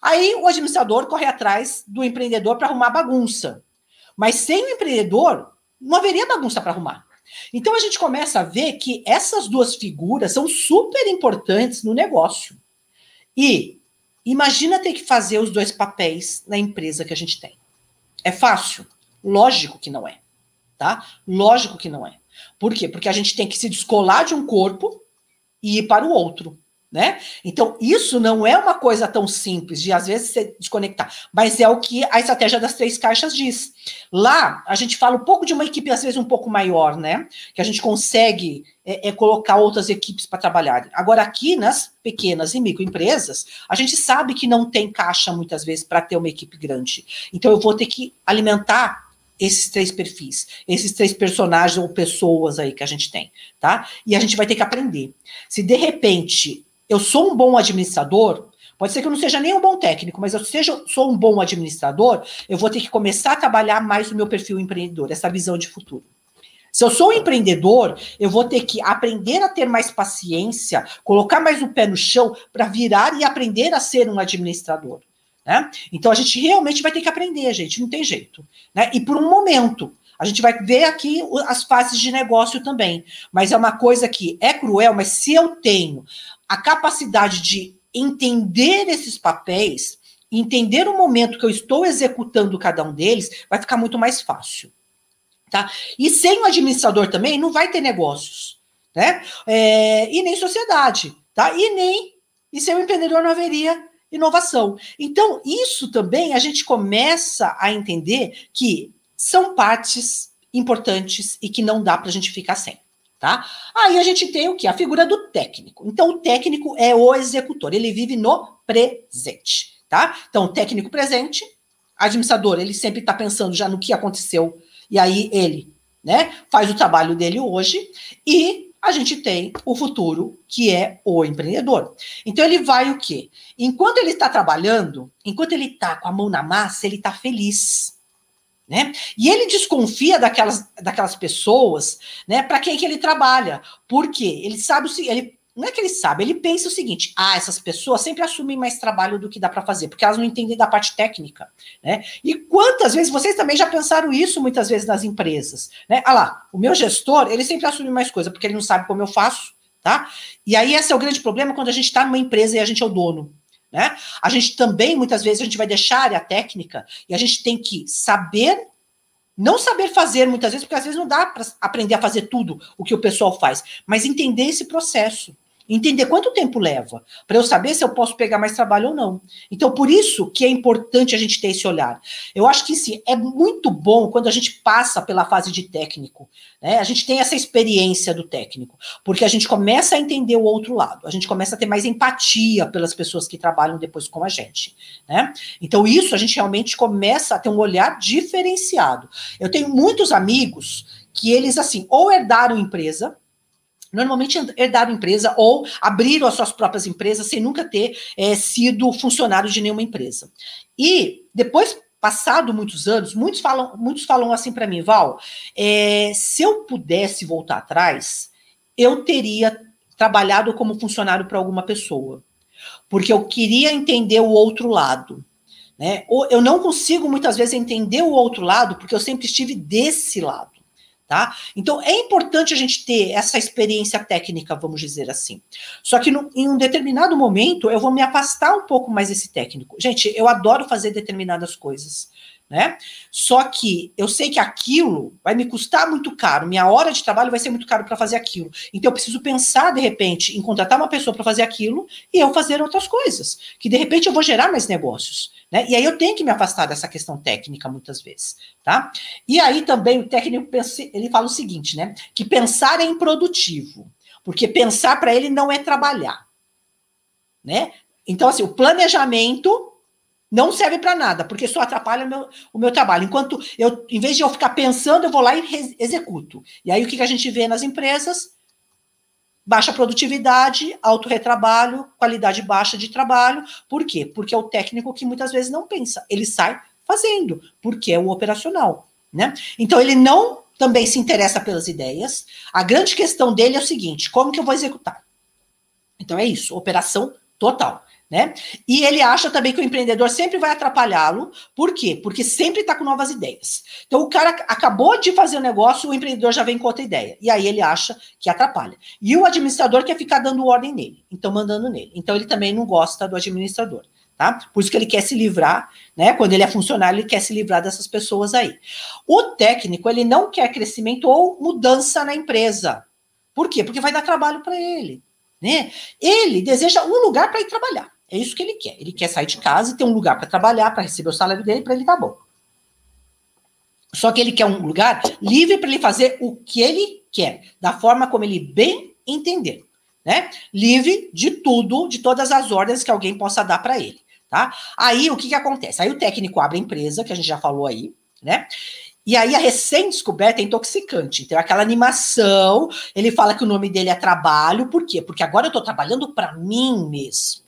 Aí o administrador corre atrás do empreendedor para arrumar bagunça. Mas sem o empreendedor, não haveria bagunça para arrumar. Então a gente começa a ver que essas duas figuras são super importantes no negócio. E imagina ter que fazer os dois papéis na empresa que a gente tem. É fácil? Lógico que não é, tá? Lógico que não é. Por quê? Porque a gente tem que se descolar de um corpo e ir para o outro né? Então, isso não é uma coisa tão simples de às vezes se desconectar, mas é o que a estratégia das três caixas diz. Lá, a gente fala um pouco de uma equipe, às vezes, um pouco maior, né? Que a gente consegue é, é colocar outras equipes para trabalhar. Agora, aqui nas pequenas e microempresas, a gente sabe que não tem caixa muitas vezes para ter uma equipe grande. Então, eu vou ter que alimentar esses três perfis, esses três personagens ou pessoas aí que a gente tem, tá? E a gente vai ter que aprender. Se de repente eu sou um bom administrador, pode ser que eu não seja nem um bom técnico, mas eu seja, sou um bom administrador, eu vou ter que começar a trabalhar mais o meu perfil empreendedor, essa visão de futuro. Se eu sou um empreendedor, eu vou ter que aprender a ter mais paciência, colocar mais o pé no chão para virar e aprender a ser um administrador. Né? Então a gente realmente vai ter que aprender, gente, não tem jeito. Né? E por um momento. A gente vai ver aqui as fases de negócio também. Mas é uma coisa que é cruel, mas se eu tenho a capacidade de entender esses papéis, entender o momento que eu estou executando cada um deles, vai ficar muito mais fácil. Tá? E sem o administrador também não vai ter negócios, né? É, e nem sociedade, tá? E nem e sem o empreendedor não haveria inovação. Então, isso também a gente começa a entender que são partes importantes e que não dá para a gente ficar sem tá? Aí a gente tem o que? A figura do técnico. Então, o técnico é o executor, ele vive no presente, tá? Então, técnico presente, administrador, ele sempre está pensando já no que aconteceu, e aí ele, né, faz o trabalho dele hoje, e a gente tem o futuro, que é o empreendedor. Então, ele vai o quê? Enquanto ele está trabalhando, enquanto ele está com a mão na massa, ele está feliz. Né? E ele desconfia daquelas, daquelas pessoas né, para quem que ele trabalha. Por quê? Ele sabe o ele não é que ele sabe, ele pensa o seguinte: ah, essas pessoas sempre assumem mais trabalho do que dá para fazer, porque elas não entendem da parte técnica, né? E quantas vezes vocês também já pensaram isso muitas vezes nas empresas, né? Ah lá, o meu gestor, ele sempre assume mais coisa, porque ele não sabe como eu faço, tá? E aí esse é o grande problema quando a gente está numa empresa e a gente é o dono. Né? A gente também, muitas vezes, a gente vai deixar a área técnica e a gente tem que saber, não saber fazer muitas vezes, porque às vezes não dá para aprender a fazer tudo o que o pessoal faz, mas entender esse processo entender quanto tempo leva, para eu saber se eu posso pegar mais trabalho ou não. Então, por isso que é importante a gente ter esse olhar. Eu acho que sim, é muito bom quando a gente passa pela fase de técnico, né? A gente tem essa experiência do técnico, porque a gente começa a entender o outro lado, a gente começa a ter mais empatia pelas pessoas que trabalham depois com a gente, né? Então, isso a gente realmente começa a ter um olhar diferenciado. Eu tenho muitos amigos que eles, assim, ou herdaram empresa, normalmente herdaram empresa ou abriram as suas próprias empresas sem nunca ter é, sido funcionário de nenhuma empresa. E depois, passado muitos anos, muitos falam, muitos falam assim para mim, Val, é, se eu pudesse voltar atrás, eu teria trabalhado como funcionário para alguma pessoa, porque eu queria entender o outro lado. Né? Eu não consigo muitas vezes entender o outro lado, porque eu sempre estive desse lado. Tá? Então é importante a gente ter essa experiência técnica, vamos dizer assim. Só que no, em um determinado momento eu vou me afastar um pouco mais desse técnico. Gente, eu adoro fazer determinadas coisas. Né? Só que eu sei que aquilo vai me custar muito caro, minha hora de trabalho vai ser muito caro para fazer aquilo. Então eu preciso pensar de repente em contratar uma pessoa para fazer aquilo e eu fazer outras coisas, que de repente eu vou gerar mais negócios, né? E aí eu tenho que me afastar dessa questão técnica muitas vezes, tá? E aí também o técnico ele fala o seguinte, né? Que pensar é improdutivo, porque pensar para ele não é trabalhar, né? Então assim, o planejamento não serve para nada, porque só atrapalha o meu, o meu trabalho. Enquanto eu, em vez de eu ficar pensando, eu vou lá e executo. E aí o que, que a gente vê nas empresas? Baixa produtividade, alto retrabalho, qualidade baixa de trabalho. Por quê? Porque é o técnico que muitas vezes não pensa, ele sai fazendo, porque é o operacional. Né? Então ele não também se interessa pelas ideias. A grande questão dele é o seguinte: como que eu vou executar? Então é isso, operação total. Né? E ele acha também que o empreendedor sempre vai atrapalhá-lo. Por quê? Porque sempre está com novas ideias. Então, o cara acabou de fazer o um negócio, o empreendedor já vem com outra ideia. E aí ele acha que atrapalha. E o administrador quer ficar dando ordem nele, então mandando nele. Então, ele também não gosta do administrador. Tá? Por isso que ele quer se livrar, né? Quando ele é funcionário, ele quer se livrar dessas pessoas aí. O técnico, ele não quer crescimento ou mudança na empresa. Por quê? Porque vai dar trabalho para ele. Né? Ele deseja um lugar para ir trabalhar. É isso que ele quer. Ele quer sair de casa e ter um lugar para trabalhar, para receber o salário dele, para ele tá bom. Só que ele quer um lugar livre para ele fazer o que ele quer, da forma como ele bem entender, né? Livre de tudo, de todas as ordens que alguém possa dar para ele, tá? Aí o que que acontece? Aí o técnico abre a empresa, que a gente já falou aí, né? E aí a recém-descoberta é intoxicante. Então, aquela animação, ele fala que o nome dele é trabalho, por quê? Porque agora eu estou trabalhando para mim mesmo.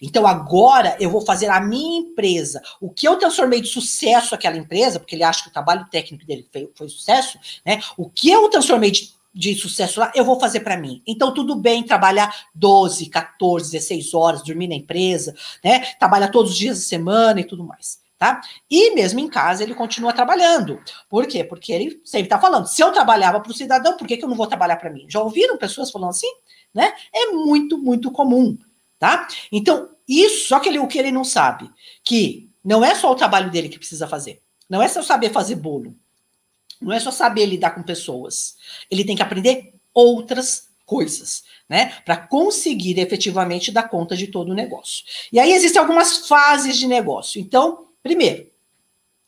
Então agora eu vou fazer a minha empresa. O que eu transformei de sucesso aquela empresa, porque ele acha que o trabalho técnico dele foi, foi sucesso, né? O que eu transformei de, de sucesso lá, eu vou fazer para mim. Então tudo bem trabalhar 12, 14, 16 horas, dormir na empresa, né? Trabalhar todos os dias da semana e tudo mais. Tá? E mesmo em casa ele continua trabalhando. Por quê? Porque ele sempre está falando: se eu trabalhava para o cidadão, por que, que eu não vou trabalhar para mim? Já ouviram pessoas falando assim? Né? É muito, muito comum tá? Então, isso, só que ele, o que ele não sabe, que não é só o trabalho dele que precisa fazer. Não é só saber fazer bolo. Não é só saber lidar com pessoas. Ele tem que aprender outras coisas, né? Para conseguir efetivamente dar conta de todo o negócio. E aí existem algumas fases de negócio. Então, primeiro,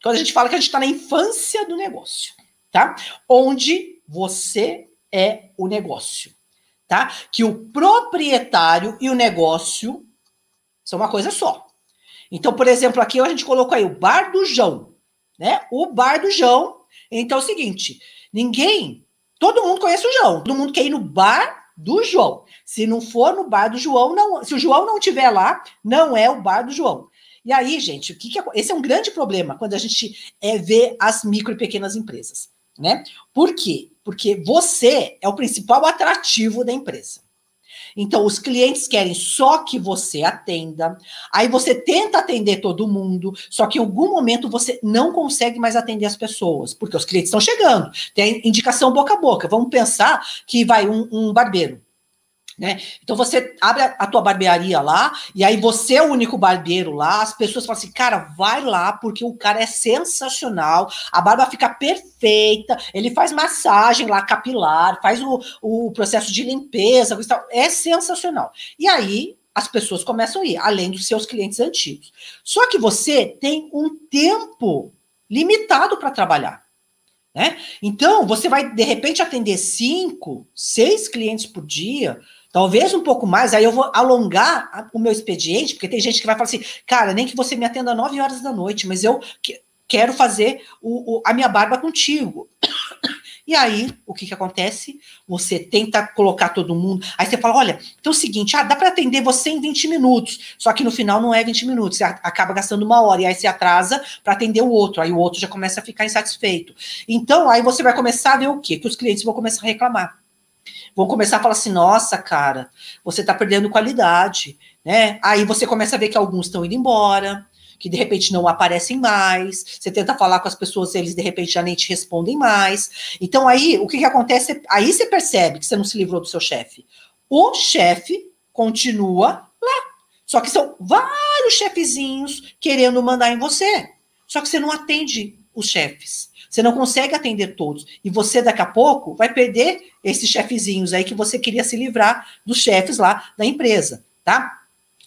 quando a gente fala que a gente está na infância do negócio, tá? Onde você é o negócio tá? Que o proprietário e o negócio são uma coisa só. Então, por exemplo, aqui a gente colocou aí o bar do João, né? O bar do João. Então é o seguinte, ninguém, todo mundo conhece o João, todo mundo quer ir no bar do João. Se não for no bar do João, não, se o João não estiver lá, não é o bar do João. E aí, gente, o que, que é, esse é um grande problema quando a gente é, vê as micro e pequenas empresas, né? Por quê? Porque você é o principal atrativo da empresa. Então, os clientes querem só que você atenda. Aí você tenta atender todo mundo, só que em algum momento você não consegue mais atender as pessoas, porque os clientes estão chegando. Tem indicação boca a boca. Vamos pensar que vai um, um barbeiro. Né? Então você abre a, tua barbearia lá, e aí você é o único barbeiro lá, as pessoas falam assim, cara, vai lá, porque o cara é sensacional, a barba fica perfeita, ele faz massagem lá capilar, faz o, o processo de limpeza, é sensacional. E aí as pessoas começam a ir, além dos seus clientes antigos. Só que você tem um tempo limitado para trabalhar. Né? Então, você vai, de repente, atender cinco, seis clientes por dia, Talvez um pouco mais, aí eu vou alongar o meu expediente, porque tem gente que vai falar assim, cara, nem que você me atenda 9 horas da noite, mas eu quero fazer o, o, a minha barba contigo. [COUGHS] E aí, o que, que acontece? Você tenta colocar todo mundo. Aí você fala: olha, então é o seguinte, ah, dá para atender você em 20 minutos. Só que no final não é 20 minutos, você acaba gastando uma hora, e aí você atrasa para atender o outro. Aí o outro já começa a ficar insatisfeito. Então, aí você vai começar a ver o quê? Que os clientes vão começar a reclamar vão começar a falar assim: nossa, cara, você está perdendo qualidade, né? Aí você começa a ver que alguns estão indo embora, que de repente não aparecem mais. Você tenta falar com as pessoas, eles de repente já nem te respondem mais. Então aí o que, que acontece? Aí você percebe que você não se livrou do seu chefe. O chefe continua lá. Só que são vários chefezinhos querendo mandar em você. Só que você não atende os chefes. Você não consegue atender todos. E você, daqui a pouco, vai perder esses chefezinhos aí que você queria se livrar dos chefes lá da empresa, tá?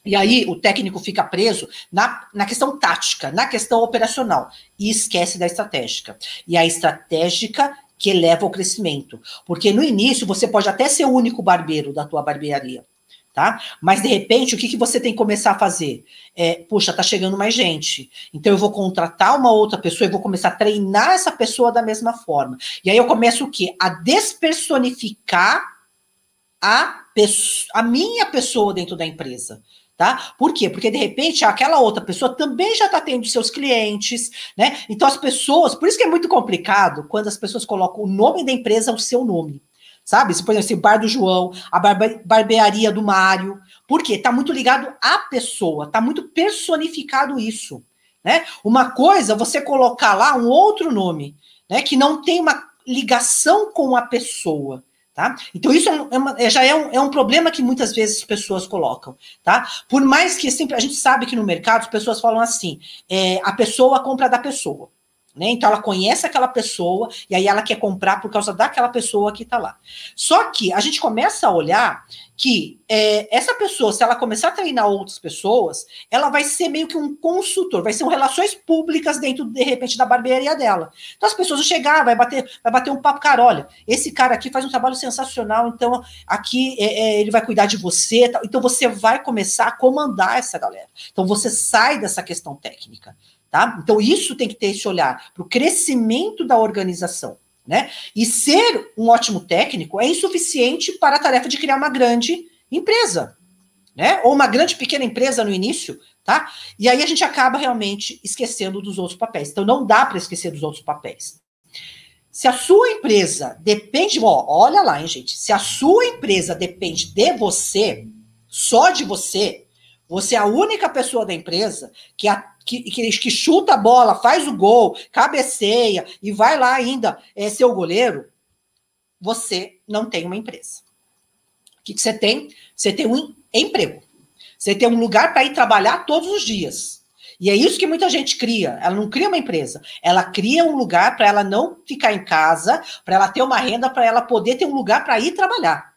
E aí o técnico fica preso na, na questão tática, na questão operacional, e esquece da estratégica. E a estratégica que leva ao crescimento. Porque no início você pode até ser o único barbeiro da tua barbearia tá? Mas de repente, o que, que você tem que começar a fazer? É, puxa, tá chegando mais gente. Então eu vou contratar uma outra pessoa e vou começar a treinar essa pessoa da mesma forma. E aí eu começo o quê? A despersonificar a, a minha pessoa dentro da empresa. Tá? Por quê? Porque de repente aquela outra pessoa também já está tendo seus clientes, né? Então as pessoas, por isso que é muito complicado quando as pessoas colocam o nome da empresa o seu nome sabe? Se, por exemplo, esse bar do João, a barbe barbearia do Mário. Por quê? Está muito ligado à pessoa, está muito personificado isso. Né? Uma coisa, você colocar lá um outro nome, né? Que não tem uma ligação com a pessoa. Tá? Então, isso é, é uma, é, já é um, é um problema que muitas vezes as pessoas colocam. Tá? Por mais que sempre a gente sabe que no mercado as pessoas falam assim: é, a pessoa compra da pessoa. Né? Então ela conhece aquela pessoa e aí ela quer comprar por causa daquela pessoa que está lá. Só que a gente começa a olhar que é, essa pessoa, se ela começar a treinar outras pessoas, ela vai ser meio que um consultor, vai ser um relações públicas dentro, de repente, da barbearia dela. Então as pessoas vão chegar, vai bater, vai bater um papo, cara, olha, esse cara aqui faz um trabalho sensacional, então aqui é, é, ele vai cuidar de você, então você vai começar a comandar essa galera. Então você sai dessa questão técnica. Tá? Então, isso tem que ter esse olhar para o crescimento da organização. Né? E ser um ótimo técnico é insuficiente para a tarefa de criar uma grande empresa, né? Ou uma grande pequena empresa no início, tá? E aí a gente acaba realmente esquecendo dos outros papéis. Então não dá para esquecer dos outros papéis. Se a sua empresa depende, ó, olha lá, hein, gente. Se a sua empresa depende de você, só de você, você é a única pessoa da empresa que a que, que, que, chuta a bola, faz o gol, cabeceia e vai lá ainda é, ser o goleiro, você não tem uma empresa. O que, que você tem? Você tem um emprego. Você tem um lugar para ir trabalhar todos os dias. E é isso que muita gente cria. Ela não cria uma empresa, ela cria um lugar para ela não ficar em casa, para ela ter uma renda, para ela poder ter um lugar para ir trabalhar.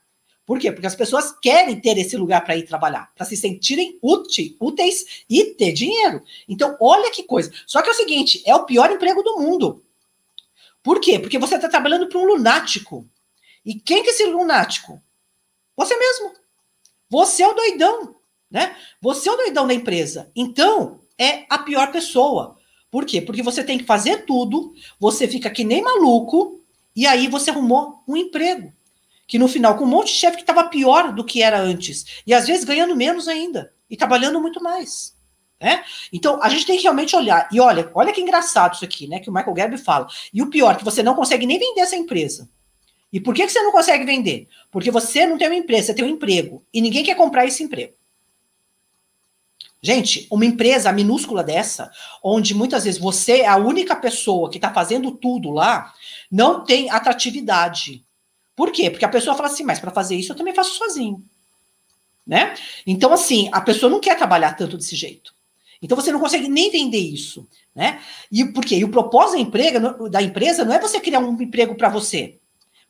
Por quê? Porque as pessoas querem ter esse lugar para ir trabalhar, para se sentirem úteis, e ter dinheiro. Então, olha que coisa. Só que é o seguinte: é o pior emprego do mundo. Por quê? Porque você está trabalhando para um lunático. E quem que é esse lunático? Você mesmo. Você é o doidão, né? Você é o doidão da empresa. Então, é a pior pessoa. Por quê? Porque você tem que fazer tudo, você fica que nem maluco, e aí você arrumou um emprego que no final, com um monte de chefe que estava pior do que era antes, e às vezes ganhando menos ainda, e trabalhando muito mais. Né? Então, a gente tem que realmente olhar. E olha, olha que engraçado isso aqui, né? Que o Michael Gerber fala. E o pior, que você não consegue nem vender essa empresa. E por que, que você não consegue vender? Porque você não tem uma empresa, você tem um emprego. E ninguém quer comprar esse emprego. Gente, uma empresa minúscula dessa, onde muitas vezes você é a única pessoa que está fazendo tudo lá, não tem atratividade. Por quê? Porque a pessoa fala assim, mas para fazer isso eu também faço sozinho. Né? Então, assim, a pessoa não quer trabalhar tanto desse jeito. Então você não consegue nem vender isso, né? E por quê? E o propósito da, da empresa não é você criar um emprego para você,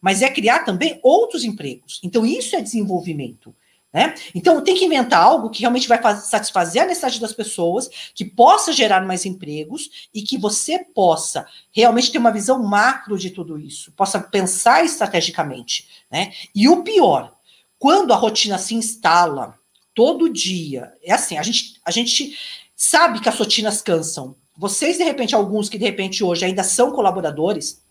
mas é criar também outros empregos. Então isso é desenvolvimento. Né? Então, tem que inventar algo que realmente vai satisfazer a necessidade das pessoas, que possa gerar mais empregos e que você possa realmente ter uma visão macro de tudo isso, possa pensar estrategicamente. Né? E o pior, quando a rotina se instala todo dia, é assim, a gente, a gente sabe que as rotinas cansam. Vocês, de repente, alguns que de repente hoje ainda são colaboradores,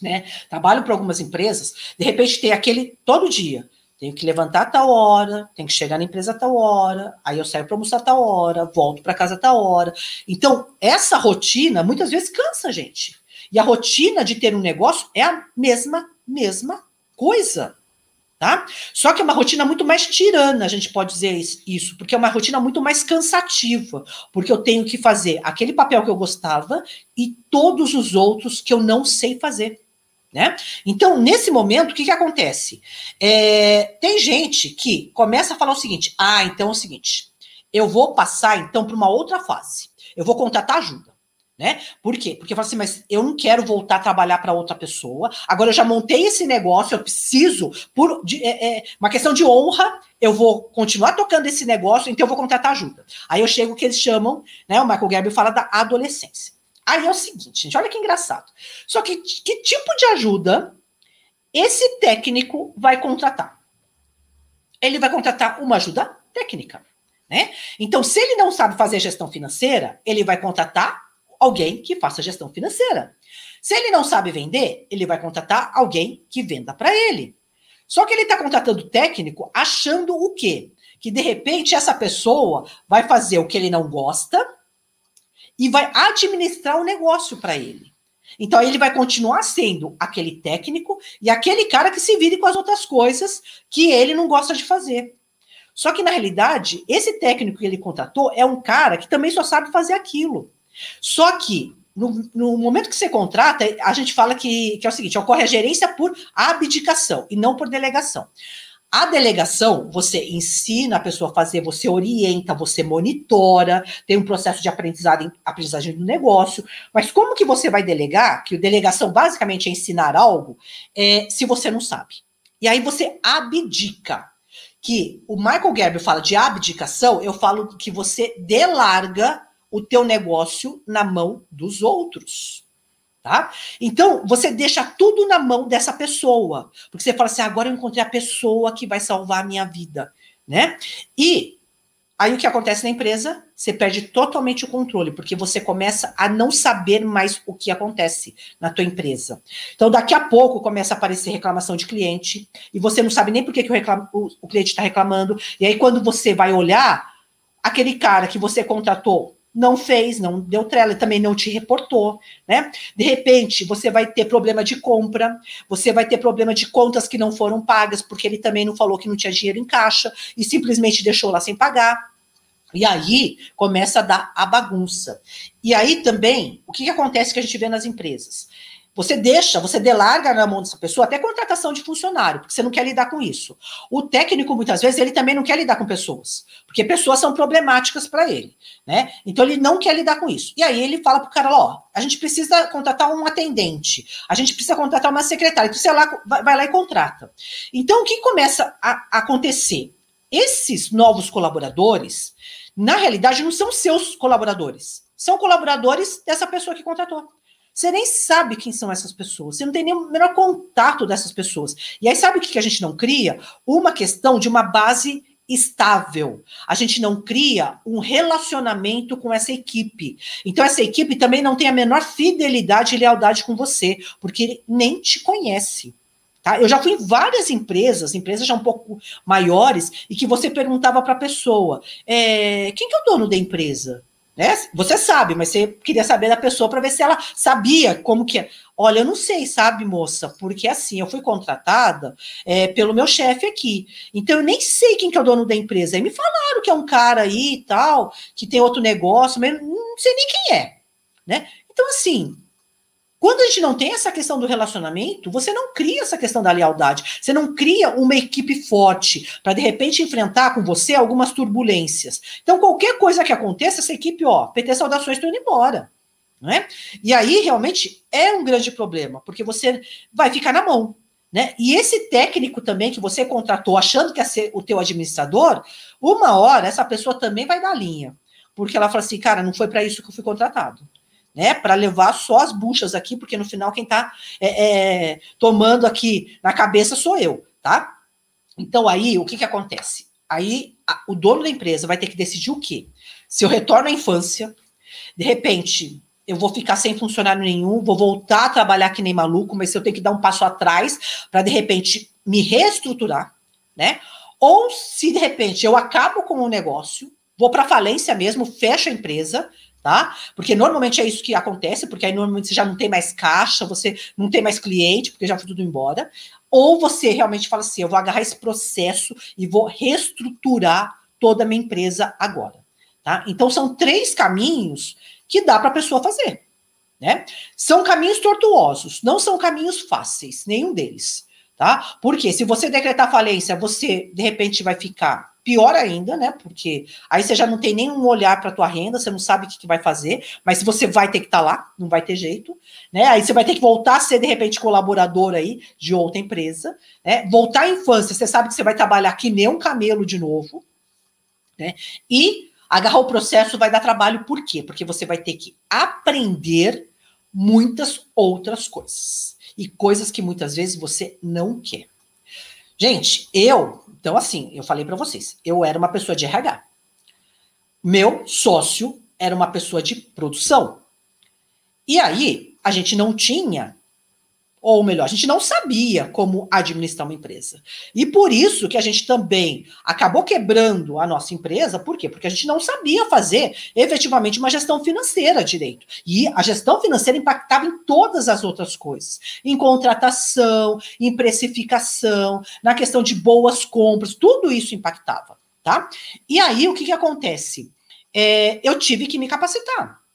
né? Trabalham para algumas empresas, de repente tem aquele todo dia tenho que levantar a tal hora, tenho que chegar na empresa a tal hora, aí eu saio para almoçar a tal hora, volto para casa a tal hora. Então, essa rotina muitas vezes cansa a gente. E a rotina de ter um negócio é a mesma, mesma coisa. Tá? Só que é uma rotina muito mais tirana, a gente pode dizer isso, porque é uma rotina muito mais cansativa, porque eu tenho que fazer aquele papel que eu gostava e todos os outros que eu não sei fazer. Né? Então, nesse momento, o que, que acontece? É, tem gente que começa a falar o seguinte: ah, então é o seguinte, eu vou passar então para uma outra fase. Eu vou contratar ajuda. Né? Por quê? Porque eu falo assim, mas eu não quero voltar a trabalhar para outra pessoa. Agora eu já montei esse negócio, eu preciso, por de, é, é, uma questão de honra, eu vou continuar tocando esse negócio, então eu vou contratar ajuda. Aí eu chego que eles chamam, né? O Michael Gerber fala da adolescência. Aí é o seguinte, gente, olha que engraçado. Só que que tipo de ajuda esse técnico vai contratar? Ele vai contratar uma ajuda técnica, né? Então, se ele não sabe fazer gestão financeira, ele vai contratar alguém que faça gestão financeira. Se ele não sabe vender, ele vai contratar alguém que venda para ele. Só que ele está contratando técnico achando o quê? Que de repente essa pessoa vai fazer o que ele não gosta e vai administrar o negócio para ele. Então ele vai continuar sendo aquele técnico e aquele cara que se vire com as outras coisas que ele não gosta de fazer. Só que na realidade, esse técnico que ele contratou é um cara que também só sabe fazer aquilo. Só que no, no, momento que você contrata, a gente fala que, que é o seguinte: ocorre a gerência por abdicação e não por delegação. A delegação, você ensina a pessoa a fazer, você orienta, você monitora, tem um processo de aprendizado, aprendizagem do negócio, mas como que você vai delegar, que delegação basicamente é ensinar algo, é, se você não sabe? E aí você abdica. Que o Michael Gerber fala de abdicação, eu falo que você delarga o teu negócio na mão dos outros. Tá? Então, você deixa tudo na mão dessa pessoa, porque você fala assim: agora eu encontrei a pessoa que vai salvar a minha vida, né? E aí o que acontece na empresa? Você perde totalmente o controle, porque você começa a não saber mais o que acontece na tua empresa. Então, daqui a pouco começa a aparecer reclamação de cliente, e você não sabe nem por que, que o, o, o cliente está reclamando. E aí, quando você vai olhar, aquele cara que você contratou não fez, não deu trela, também não te reportou, né? De repente, você vai ter problema de compra, você vai ter problema de contas que não foram pagas, porque ele também não falou que não tinha dinheiro em caixa e simplesmente deixou lá sem pagar. E aí começa a dar a bagunça. E aí também, o que, que acontece que a gente vê nas empresas? Você deixa, você delarga na mão dessa pessoa até contratação de funcionário, porque você não quer lidar com isso. O técnico, muitas vezes, ele também não quer lidar com pessoas, porque pessoas são problemáticas para ele, né? Então ele não quer lidar com isso. E aí ele fala pro cara, ó, a gente precisa contratar um atendente, a gente precisa contratar uma secretária, então você lá, vai lá e contrata. Então o que começa a acontecer? Esses novos colaboradores, na realidade, não são seus colaboradores, são colaboradores dessa pessoa que contratou. Você nem sabe quem são essas pessoas, você não tem nem o menor contato dessas pessoas. E aí, sabe o que a gente não cria? Uma questão de uma base estável. A gente não cria um relacionamento com essa equipe. Então, essa equipe também não tem a menor fidelidade e lealdade com você, porque ele nem te conhece. Tá? Eu já fui em várias empresas, empresas já um pouco maiores, e que você perguntava para a pessoa: é, quem que é o dono da empresa? Né? Você sabe, mas você queria saber da pessoa para ver se ela sabia como que é. Olha, eu não sei, sabe, moça, porque assim, eu fui contratada é, pelo meu chefe aqui. Então, eu nem sei quem que é o dono da empresa. Aí me falaram que é um cara aí e tal, que tem outro negócio, mas não sei nem quem é. Né? Então, assim, quando a gente não tem essa questão do relacionamento, você não cria essa questão da lealdade. Você não cria uma equipe forte para de repente enfrentar com você algumas turbulências. Então, qualquer coisa que aconteça, essa equipe, ó, PT Saudações, estou indo embora. Não é? E aí, realmente, é um grande problema, porque você vai ficar na mão. Né? E esse técnico também que você contratou achando que ia ser o teu administrador, uma hora essa pessoa também vai dar linha. Porque ela fala assim, cara, não foi para isso que eu fui contratado né, para levar só as buchas aqui, porque no final quem está é, é, tomando aqui na cabeça sou eu, tá? Então aí o que, que acontece? Aí a, o dono da empresa vai ter que decidir o quê? Se eu retorno à infância, de repente eu vou ficar sem funcionário nenhum, vou voltar a trabalhar que nem maluco, mas se eu tenho que dar um passo atrás para de repente me reestruturar, né? Ou se de repente eu acabo com o negócio, vou para falência mesmo, fecho a empresa, tá? Porque normalmente é isso que acontece, porque aí normalmente você já não tem mais caixa, você não tem mais cliente, porque já foi tudo embora. Ou você realmente fala assim: eu vou agarrar esse processo e vou reestruturar toda a minha empresa agora. Tá? Então, são três caminhos que dá para a pessoa fazer. Né? São caminhos tortuosos, não são caminhos fáceis, nenhum deles. Tá? Porque se você decretar falência, você de repente vai ficar pior ainda, né? Porque aí você já não tem nenhum olhar para tua renda, você não sabe o que, que vai fazer, mas você vai ter que estar tá lá, não vai ter jeito, né? Aí você vai ter que voltar a ser de repente colaborador aí de outra empresa, né? Voltar à infância, você sabe que você vai trabalhar que nem um camelo de novo, né? E agarrar o processo vai dar trabalho, por quê? Porque você vai ter que aprender muitas outras coisas. E coisas que muitas vezes você não quer. Gente, eu, então assim, eu falei para vocês, eu era uma pessoa de RH. Meu sócio era uma pessoa de produção. E aí, a gente não tinha ou melhor, a gente não sabia como administrar uma empresa. E por isso que a gente também acabou quebrando a nossa empresa, por quê? Porque a gente não sabia fazer efetivamente uma gestão financeira direito. E a gestão financeira impactava em todas as outras coisas, em contratação, em precificação, na questão de boas compras, tudo isso impactava, tá? E aí o que, que acontece? É, eu tive que me capacitar.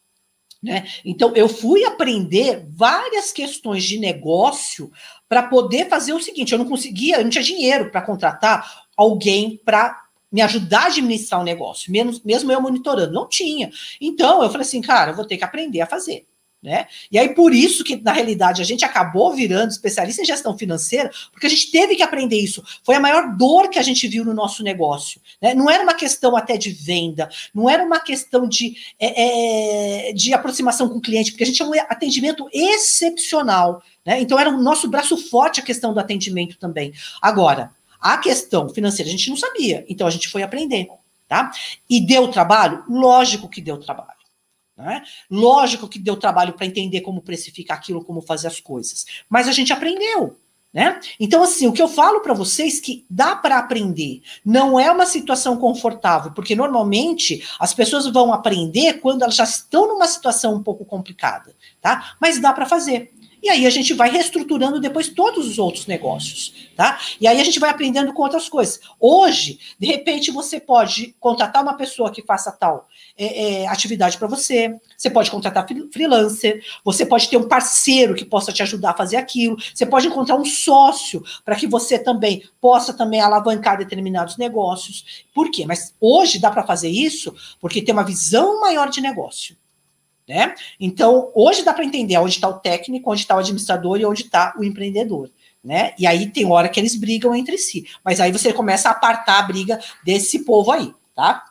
Né? Então, eu fui aprender várias questões de negócio para poder fazer o seguinte: eu não conseguia, eu não tinha dinheiro para contratar alguém para me ajudar a administrar o negócio, mesmo, mesmo eu monitorando. Não tinha. Então, eu falei assim, cara, eu vou ter que aprender a fazer. Né? E aí, por isso que, na realidade, a gente acabou virando especialista em gestão financeira, porque a gente teve que aprender isso. Foi a maior dor que a gente viu no nosso negócio. Né? Não era uma questão até de venda, não era uma questão de, é, é, de aproximação com o cliente, porque a gente tinha um atendimento excepcional. Né? Então, era o nosso braço forte a questão do atendimento também. Agora, a questão financeira a gente não sabia, então a gente foi aprender. Tá? E deu trabalho? Lógico que deu trabalho. Né? Lógico que deu trabalho para entender como precificar aquilo, como fazer as coisas, mas a gente aprendeu. Né? Então, assim, o que eu falo para vocês que dá para aprender. Não é uma situação confortável, porque normalmente as pessoas vão aprender quando elas já estão numa situação um pouco complicada, tá? Mas dá para fazer. E aí a gente vai reestruturando depois todos os outros negócios, tá? E aí a gente vai aprendendo com outras coisas. Hoje, de repente, você pode contratar uma pessoa que faça tal é, é, atividade para você, você pode contratar freelancer, você pode ter um parceiro que possa te ajudar a fazer aquilo, você pode encontrar um sócio para que você também possa também alavancar determinados negócios. Por quê? Mas hoje dá para fazer isso porque tem uma visão maior de negócio. Né? Então, hoje dá para entender onde está o técnico, onde está o administrador e onde está o empreendedor. Né? E aí tem hora que eles brigam entre si. Mas aí você começa a apartar a briga desse povo aí, tá?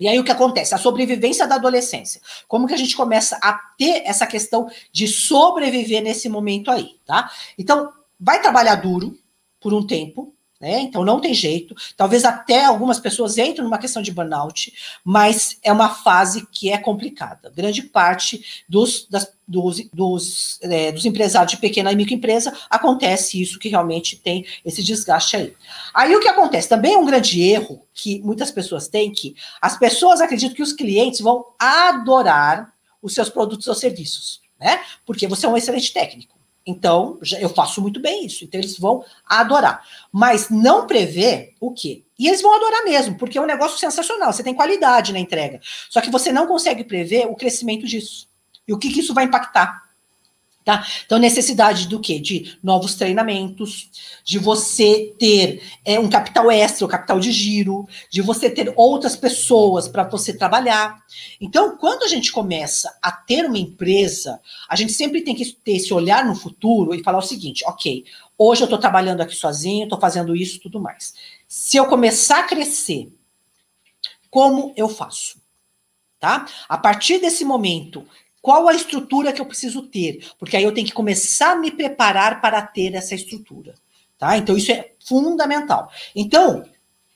E aí o que acontece? A sobrevivência da adolescência. Como que a gente começa a ter essa questão de sobreviver nesse momento aí, tá? Então, vai trabalhar duro por um tempo, né? Então não tem jeito. Talvez até algumas pessoas entrem numa questão de burnout, mas é uma fase que é complicada. Grande parte dos, das, dos, dos, é, dos empresários de pequena e microempresa acontece isso que realmente tem esse desgaste aí. Aí o que acontece? Também é um grande erro que muitas pessoas têm que as pessoas acreditam que os clientes vão adorar os seus produtos ou serviços, né? Porque você é um excelente técnico. Então, eu faço muito bem isso. Então, eles vão adorar. Mas não prevê o quê? E eles vão adorar mesmo, porque é um negócio sensacional. Você tem qualidade na entrega. Só que você não consegue prever o crescimento disso. E o que, que isso vai impactar. Tá? Então, necessidade do quê? De novos treinamentos, de você ter é, um capital extra, o um capital de giro, de você ter outras pessoas para você trabalhar. Então, quando a gente começa a ter uma empresa, a gente sempre tem que ter esse olhar no futuro e falar o seguinte: ok, hoje eu estou trabalhando aqui sozinho, estou fazendo isso tudo mais. Se eu começar a crescer, como eu faço? Tá? A partir desse momento, qual a estrutura que eu preciso ter? Porque aí eu tenho que começar a me preparar para ter essa estrutura. Tá? Então, isso é fundamental. Então,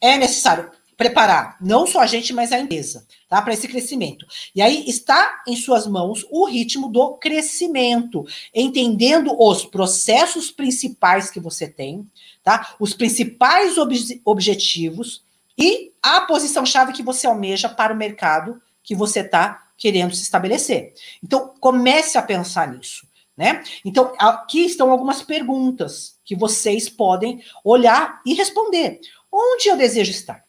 é necessário preparar não só a gente, mas a empresa, tá? Para esse crescimento. E aí está em suas mãos o ritmo do crescimento, entendendo os processos principais que você tem, tá? Os principais ob objetivos e a posição-chave que você almeja para o mercado que você está querendo se estabelecer. Então, comece a pensar nisso. Né? Então, aqui estão algumas perguntas que vocês podem olhar e responder. Onde eu desejo estar?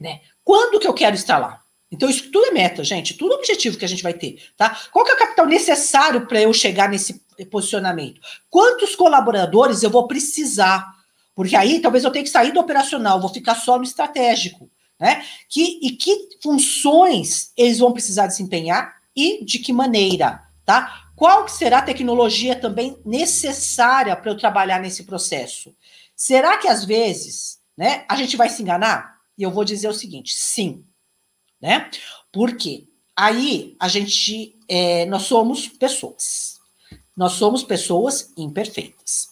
Né? Quando que eu quero estar lá? Então, isso tudo é meta, gente, tudo objetivo que a gente vai ter, tá? Qual que é o capital necessário para eu chegar nesse posicionamento? Quantos colaboradores eu vou precisar? Porque aí talvez eu tenha que sair do operacional, vou ficar só no estratégico. Né? Que, e que funções eles vão precisar desempenhar e de que maneira, tá? Qual que será a tecnologia também necessária para eu trabalhar nesse processo? Será que às vezes, né, a gente vai se enganar? E eu vou dizer o seguinte, sim, né? Por quê? Aí a gente, é, nós somos pessoas. Nós somos pessoas imperfeitas.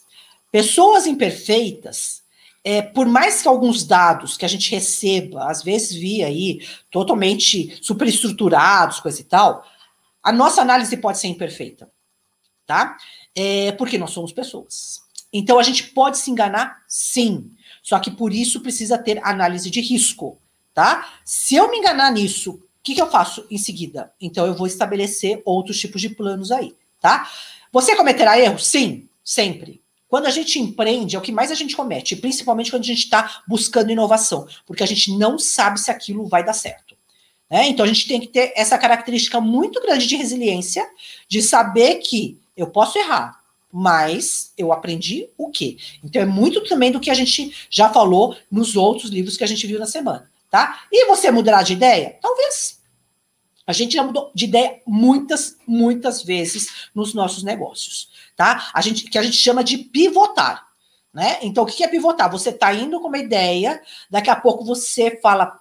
Pessoas imperfeitas, é, por mais que alguns dados que a gente receba, às vezes via aí, totalmente superestruturados, coisa e tal, a nossa análise pode ser imperfeita, tá? É, porque nós somos pessoas. Então a gente pode se enganar, sim. Só que por isso precisa ter análise de risco, tá? Se eu me enganar nisso, o que, que eu faço em seguida? Então eu vou estabelecer outros tipos de planos aí, tá? Você cometerá erros? Sim, sempre. Quando a gente empreende, é o que mais a gente comete, principalmente quando a gente está buscando inovação, porque a gente não sabe se aquilo vai dar certo. Né? Então a gente tem que ter essa característica muito grande de resiliência, de saber que eu posso errar, mas eu aprendi o quê? Então é muito também do que a gente já falou nos outros livros que a gente viu na semana, tá? E você mudará de ideia? Talvez. A gente já mudou de ideia muitas, muitas vezes nos nossos negócios, tá? A gente, que a gente chama de pivotar, né? Então, o que é pivotar? Você está indo com uma ideia, daqui a pouco você fala,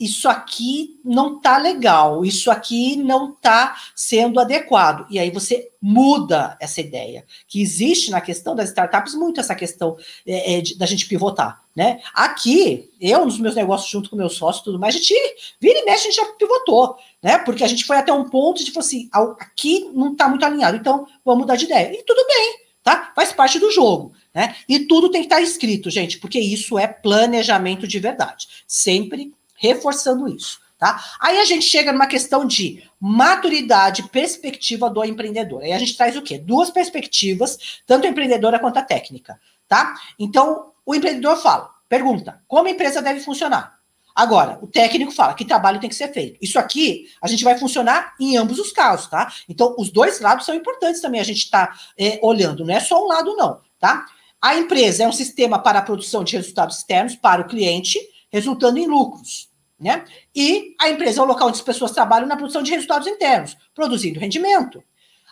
isso aqui não tá legal, isso aqui não tá sendo adequado. E aí você muda essa ideia. Que existe na questão das startups muito essa questão é, é, de, da gente pivotar, né? Aqui, eu nos meus negócios junto com meu sócio e tudo mais, a gente vira e mexe, a gente já pivotou, né? Porque a gente foi até um ponto de, tipo assim, aqui não tá muito alinhado, então vamos mudar de ideia. E tudo bem, tá? Faz parte do jogo, né? E tudo tem que estar escrito, gente, porque isso é planejamento de verdade. Sempre reforçando isso. Tá? Aí a gente chega numa questão de maturidade, perspectiva do empreendedor. Aí a gente traz o quê? Duas perspectivas, tanto a empreendedora quanto a técnica. Tá? Então, o empreendedor fala, pergunta, como a empresa deve funcionar? Agora, o técnico fala que trabalho tem que ser feito. Isso aqui, a gente vai funcionar em ambos os casos, tá? Então, os dois lados são importantes também a gente estar tá, é, olhando, não é só um lado, não, tá? A empresa é um sistema para a produção de resultados externos para o cliente, resultando em lucros. Né? E a empresa é o local onde as pessoas trabalham na produção de resultados internos, produzindo rendimento.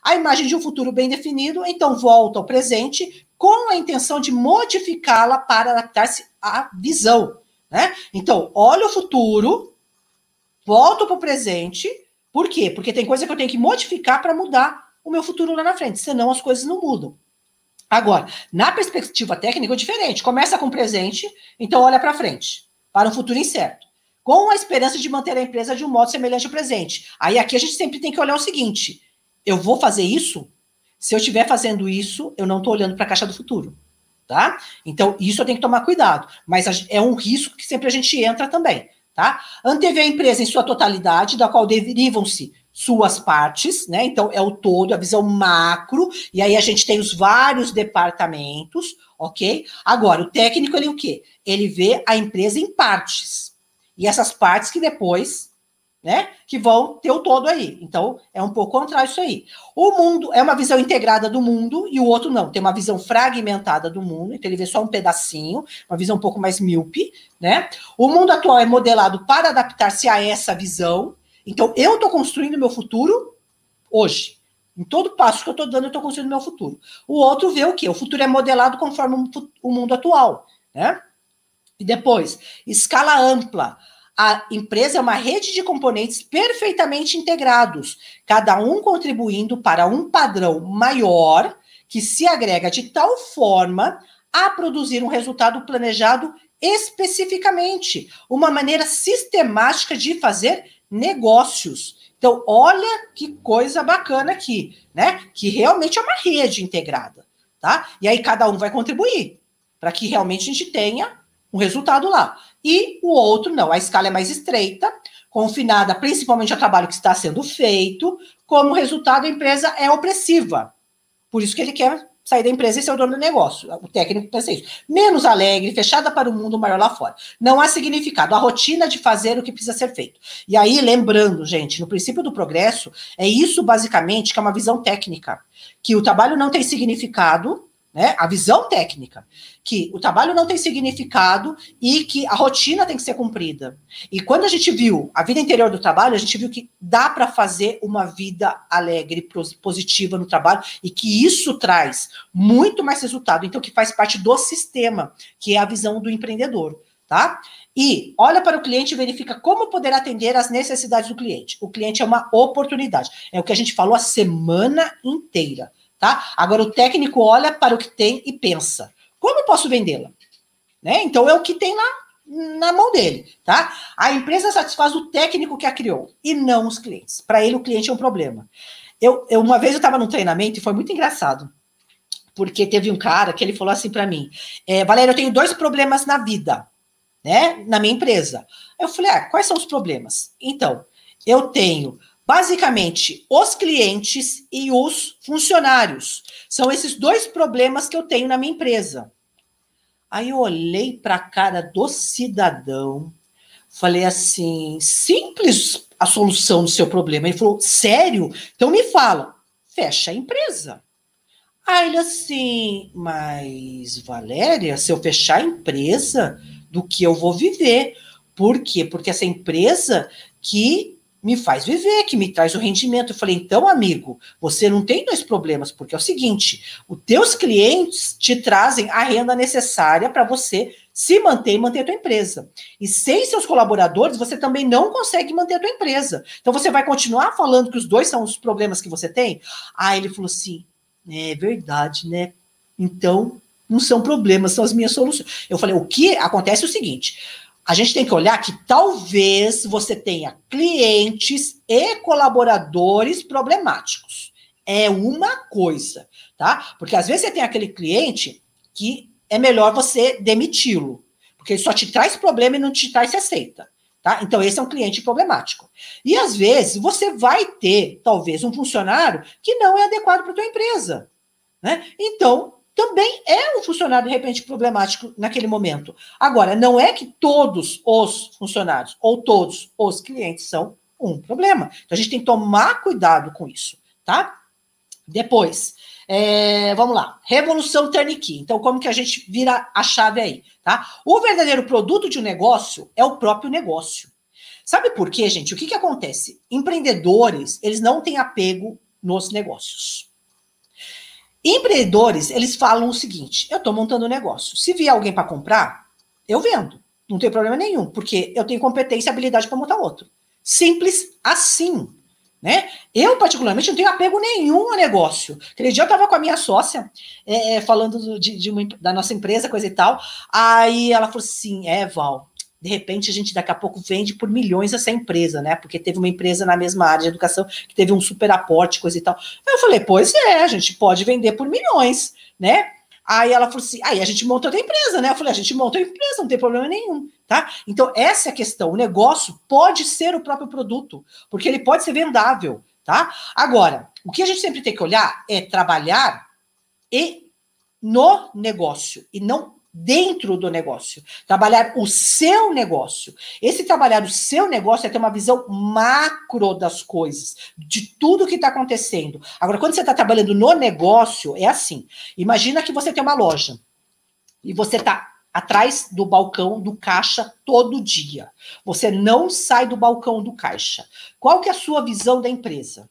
A imagem de um futuro bem definido, então, volta ao presente com a intenção de modificá-la para adaptar-se à visão. Né? Então, olha o futuro, volto para o presente. Por quê? Porque tem coisa que eu tenho que modificar para mudar o meu futuro lá na frente, senão as coisas não mudam. Agora, na perspectiva técnica é diferente. Começa com o presente, então olha para frente, para um futuro incerto com a esperança de manter a empresa de um modo semelhante ao presente. Aí aqui a gente sempre tem que olhar o seguinte: eu vou fazer isso? Se eu estiver fazendo isso, eu não estou olhando para a caixa do futuro. Tá? Então, isso eu tenho que tomar cuidado. Mas é um risco que sempre a gente entra também. Tá? Antever a empresa em sua totalidade, da qual derivam-se suas partes, né? Então, é o todo, a visão macro, e aí a gente tem os vários departamentos, ok? Agora, o técnico, ele o quê? Ele vê a empresa em partes. E essas partes que depois, né, que vão ter o todo aí. Então, é um pouco contrário isso aí. O mundo é uma visão integrada do mundo e o outro não. Tem uma visão fragmentada do mundo, então ele vê só um pedacinho, uma visão um pouco mais míope, né? O mundo atual é modelado para adaptar-se a essa visão. Então, eu estou construindo meu futuro hoje. Em todo passo que eu estou dando, eu estou construindo meu futuro. O outro vê o quê? O futuro é modelado conforme o mundo atual, né? E depois, escala ampla. A empresa é uma rede de componentes perfeitamente integrados, cada um contribuindo para um padrão maior que se agrega de tal forma a produzir um resultado planejado especificamente, uma maneira sistemática de fazer negócios. Então, olha que coisa bacana aqui, né? Que realmente é uma rede integrada, tá? E aí cada um vai contribuir para que realmente a gente tenha um resultado lá. E o outro não, a escala é mais estreita, confinada principalmente ao trabalho que está sendo feito, como resultado a empresa é opressiva. Por isso que ele quer sair da empresa e ser o dono do negócio. O técnico pensa isso. Menos alegre, fechada para o mundo maior lá fora. Não há significado. A rotina de fazer o que precisa ser feito. E aí, lembrando, gente, no princípio do progresso, é isso basicamente que é uma visão técnica. Que o trabalho não tem significado, né? A visão técnica, que o trabalho não tem significado e que a rotina tem que ser cumprida. E quando a gente viu a vida interior do trabalho, a gente viu que dá para fazer uma vida alegre, positiva no trabalho e que isso traz muito mais resultado. Então, que faz parte do sistema, que é a visão do empreendedor, tá? E olha para o cliente e verifica como poder atender às necessidades do cliente. O cliente é uma oportunidade. É o que a gente falou a semana inteira tá? Agora o técnico olha para o que tem e pensa: como posso vendê-la? Né? Então é o que tem lá na mão dele, tá? A empresa satisfaz o técnico que a criou e não os clientes. Para ele o cliente é um problema. Eu, eu uma vez eu estava num treinamento e foi muito engraçado, porque teve um cara que ele falou assim para mim: é, Valéria, eu tenho dois problemas na vida, né? Na minha empresa. Eu falei: ah, quais são os problemas? Então, eu tenho Basicamente, os clientes e os funcionários. São esses dois problemas que eu tenho na minha empresa. Aí eu olhei para a cara do cidadão, falei assim: simples a solução do seu problema. Ele falou: sério? Então me fala, fecha a empresa. Aí ele assim, mas Valéria, se eu fechar a empresa, do que eu vou viver? Por quê? Porque essa empresa que me faz viver, que me traz o rendimento. Eu falei, então, amigo, você não tem dois problemas, porque é o seguinte: os teus clientes te trazem a renda necessária para você se manter e manter a tua empresa. E sem seus colaboradores, você também não consegue manter a tua empresa. Então, você vai continuar falando que os dois são os problemas que você tem? Ah, ele falou assim: é verdade, né? Então, não são problemas, são as minhas soluções. Eu falei, o que acontece é o seguinte a gente tem que olhar que talvez você tenha clientes e colaboradores problemáticos. É uma coisa, tá? Porque às vezes você tem aquele cliente que é melhor você demiti-lo, porque ele só te traz problema e não te traz receita. Tá? Então, esse é um cliente problemático. E às vezes você vai ter, talvez, um funcionário que não é adequado para a tua empresa. Né? Então, também é um funcionário, de repente, problemático naquele momento. Agora, não é que todos os funcionários ou todos os clientes são um problema. Então, a gente tem que tomar cuidado com isso, tá? Depois, é, vamos lá. Revolução Turnkey. Então, como que a gente vira a chave aí, tá? O verdadeiro produto de um negócio é o próprio negócio. Sabe por quê, gente? O que, que acontece? Empreendedores, eles não têm apego nos negócios. Empreendedores, eles falam o seguinte: eu estou montando um negócio. Se vier alguém para comprar, eu vendo. Não tem problema nenhum, porque eu tenho competência e habilidade para montar outro. Simples assim. Né? Eu, particularmente, não tenho apego nenhum ao negócio. Aquele dia eu estava com a minha sócia, é, é falando de, de uma, da nossa empresa, coisa e tal. Aí ela falou assim: é, Val, de repente a gente daqui a pouco vende por milhões essa empresa, né? Porque teve uma empresa na mesma área de educação que teve um super aporte, coisa e tal. Eu falei, pois é, a gente pode vender por milhões, né? Aí ela falou assim, aí a gente monta outra empresa, né? Eu falei, a gente monta a empresa, não tem problema nenhum, tá? Então, essa é a questão. O negócio pode ser o próprio produto, porque ele pode ser vendável, tá? Agora, o que a gente sempre tem que olhar é trabalhar e no negócio, e não dentro do negócio, trabalhar o seu negócio. Esse trabalhar o seu negócio é ter uma visão macro das coisas, de tudo que está acontecendo. Agora, quando você está trabalhando no negócio, é assim: imagina que você tem uma loja e você está atrás do balcão do caixa todo dia. Você não sai do balcão do caixa. Qual que é a sua visão da empresa?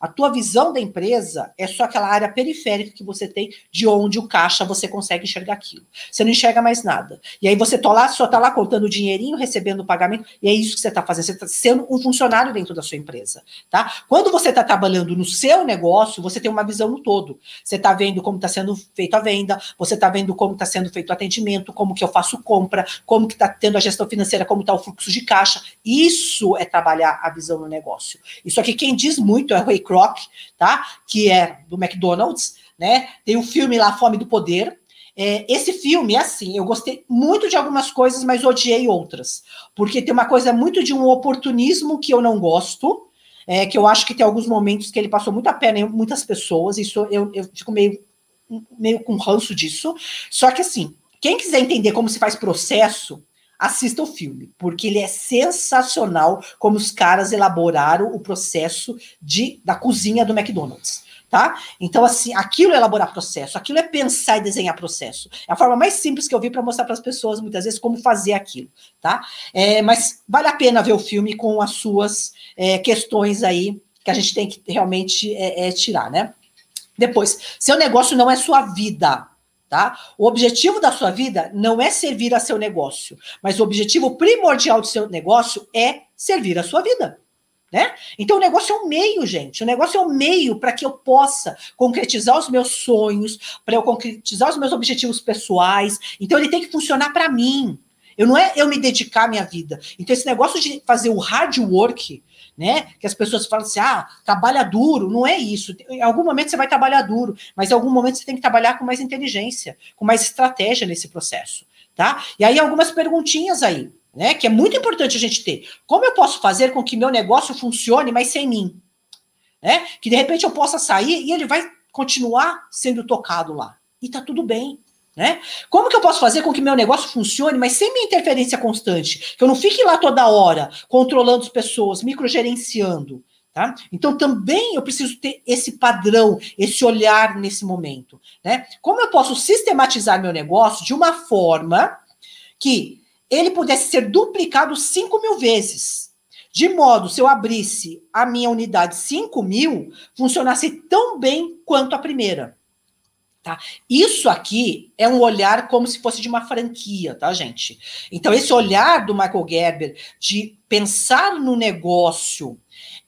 A tua visão da empresa é só aquela área periférica que você tem de onde o caixa você consegue enxergar aquilo. Você não enxerga mais nada. E aí você tá lá, só está lá contando o dinheirinho, recebendo o pagamento, e é isso que você está fazendo. Você está sendo um funcionário dentro da sua empresa. Tá? Quando você está trabalhando no seu negócio, você tem uma visão no todo. Você está vendo como está sendo feito a venda, você está vendo como está sendo feito o atendimento, como que eu faço compra, como que está tendo a gestão financeira, como está o fluxo de caixa. Isso é trabalhar a visão no negócio. Isso aqui quem diz muito é o Kroc, tá? Que é do McDonald's, né? Tem o um filme lá, Fome do Poder. É, esse filme, é assim, eu gostei muito de algumas coisas, mas odiei outras. Porque tem uma coisa muito de um oportunismo que eu não gosto, é, que eu acho que tem alguns momentos que ele passou muito a pena em muitas pessoas, isso eu, eu fico meio, meio com ranço disso. Só que assim, quem quiser entender como se faz processo, assista o filme, porque ele é sensacional como os caras elaboraram o processo de, da cozinha do McDonald's. tá? Então, assim, aquilo é elaborar processo, aquilo é pensar e desenhar processo. É a forma mais simples que eu vi para mostrar para as pessoas, muitas vezes, como fazer aquilo, tá? É, mas vale a pena ver o filme com as suas é, questões aí que a gente tem que realmente é, é, tirar, né? Depois, seu negócio não é sua vida, tá? O objetivo da sua vida não é servir a seu negócio, mas o objetivo primordial do seu negócio é servir a sua vida. Né? Então o negócio é um meio, gente. O negócio é um meio para que eu possa concretizar os meus sonhos, para eu concretizar os meus objetivos pessoais. Então ele tem que funcionar para mim. Eu não é eu me dedicar à minha vida. Então esse negócio de fazer o hard work, né? Que as pessoas falam assim: "Ah, trabalha duro", não é isso. Em algum momento você vai trabalhar duro, mas em algum momento você tem que trabalhar com mais inteligência, com mais estratégia nesse processo, tá? E aí algumas perguntinhas aí né? Que é muito importante a gente ter. Como eu posso fazer com que meu negócio funcione, mas sem mim? Né? Que de repente eu possa sair e ele vai continuar sendo tocado lá. E tá tudo bem. Né? Como que eu posso fazer com que meu negócio funcione, mas sem minha interferência constante? Que eu não fique lá toda hora controlando as pessoas, microgerenciando. Tá? Então também eu preciso ter esse padrão, esse olhar nesse momento. Né? Como eu posso sistematizar meu negócio de uma forma que ele pudesse ser duplicado 5 mil vezes. De modo, se eu abrisse a minha unidade 5 mil, funcionasse tão bem quanto a primeira. Tá? Isso aqui é um olhar como se fosse de uma franquia, tá, gente? Então, esse olhar do Michael Gerber de pensar no negócio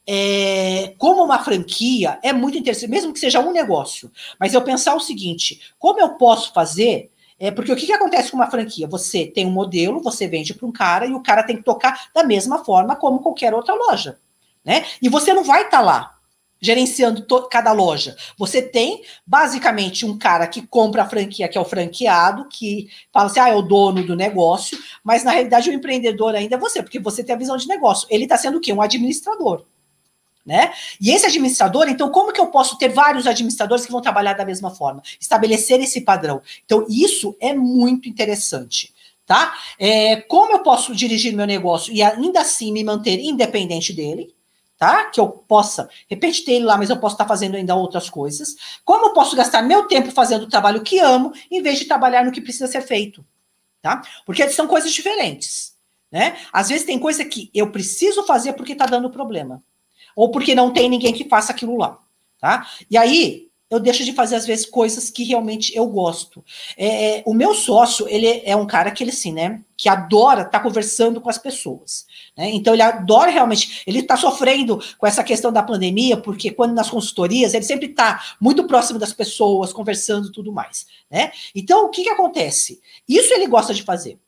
é, como uma franquia é muito interessante, mesmo que seja um negócio. Mas eu pensar o seguinte: como eu posso fazer é porque o que, que acontece com uma franquia? Você tem um modelo, você vende para um cara e o cara tem que tocar da mesma forma como qualquer outra loja, né? E você não vai estar tá lá gerenciando cada loja. Você tem basicamente um cara que compra a franquia, que é o franqueado, que fala assim: ah, é o dono do negócio, mas na realidade o empreendedor ainda é você, porque você tem a visão de negócio. Ele está sendo o quê? Um administrador né? E esse administrador, então, como que eu posso ter vários administradores que vão trabalhar da mesma forma? Estabelecer esse padrão. Então, isso é muito interessante. Tá? É, como eu posso dirigir meu negócio e ainda assim me manter independente dele, tá? Que eu possa, repente, ter ele lá, mas eu posso estar fazendo ainda outras coisas. Como eu posso gastar meu tempo fazendo o trabalho que amo, em vez de trabalhar no que precisa ser feito, tá? Porque são coisas diferentes, né? Às vezes tem coisa que eu preciso fazer porque está dando problema ou porque não tem ninguém que faça aquilo lá, tá? E aí eu deixo de fazer às vezes coisas que realmente eu gosto. É, é o meu sócio, ele é um cara que ele assim, né, que adora estar tá conversando com as pessoas, né? Então ele adora realmente, ele está sofrendo com essa questão da pandemia, porque quando nas consultorias ele sempre está muito próximo das pessoas, conversando tudo mais, né? Então o que que acontece? Isso ele gosta de fazer.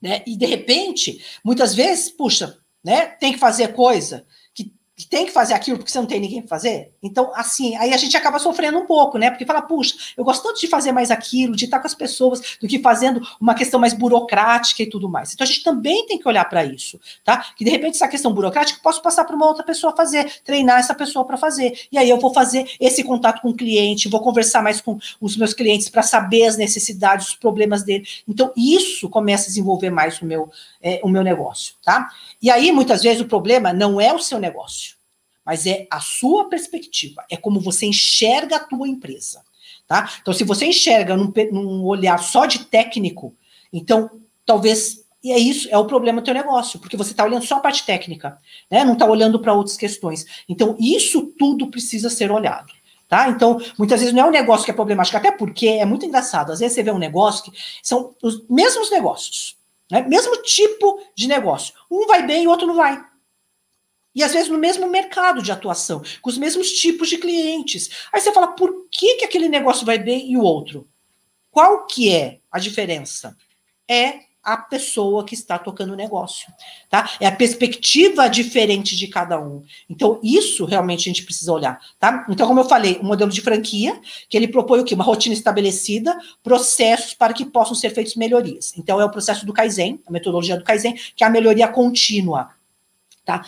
Né? E de repente, muitas vezes, puxa, né, tem que fazer coisa que tem que fazer aquilo porque você não tem ninguém para fazer. Então, assim, aí a gente acaba sofrendo um pouco, né? Porque fala, puxa, eu gosto tanto de fazer mais aquilo, de estar com as pessoas, do que fazendo uma questão mais burocrática e tudo mais. Então, a gente também tem que olhar para isso, tá? Que de repente essa questão burocrática eu posso passar para uma outra pessoa fazer, treinar essa pessoa para fazer. E aí eu vou fazer esse contato com o cliente, vou conversar mais com os meus clientes para saber as necessidades, os problemas dele. Então, isso começa a desenvolver mais o meu, é, o meu negócio, tá? E aí, muitas vezes, o problema não é o seu negócio, mas é a sua perspectiva, é como você enxerga a tua empresa, tá? Então, se você enxerga num, num olhar só de técnico, então, talvez e é isso, é o problema do teu negócio, porque você está olhando só a parte técnica, né? Não está olhando para outras questões. Então, isso tudo precisa ser olhado. Tá? Então, muitas vezes não é um negócio que é problemático, até porque é muito engraçado. Às vezes você vê um negócio que são os mesmos negócios, né? Mesmo tipo de negócio. Um vai bem e o outro não vai. E às vezes no mesmo mercado de atuação, com os mesmos tipos de clientes. Aí você fala, por que, que aquele negócio vai bem e o outro? Qual que é a diferença? É a pessoa que está tocando o negócio, tá? É a perspectiva diferente de cada um. Então, isso realmente a gente precisa olhar, tá? Então, como eu falei, um modelo de franquia, que ele propõe o quê? Uma rotina estabelecida, processos para que possam ser feitos melhorias. Então, é o processo do Kaizen, a metodologia do Kaizen, que é a melhoria contínua, tá?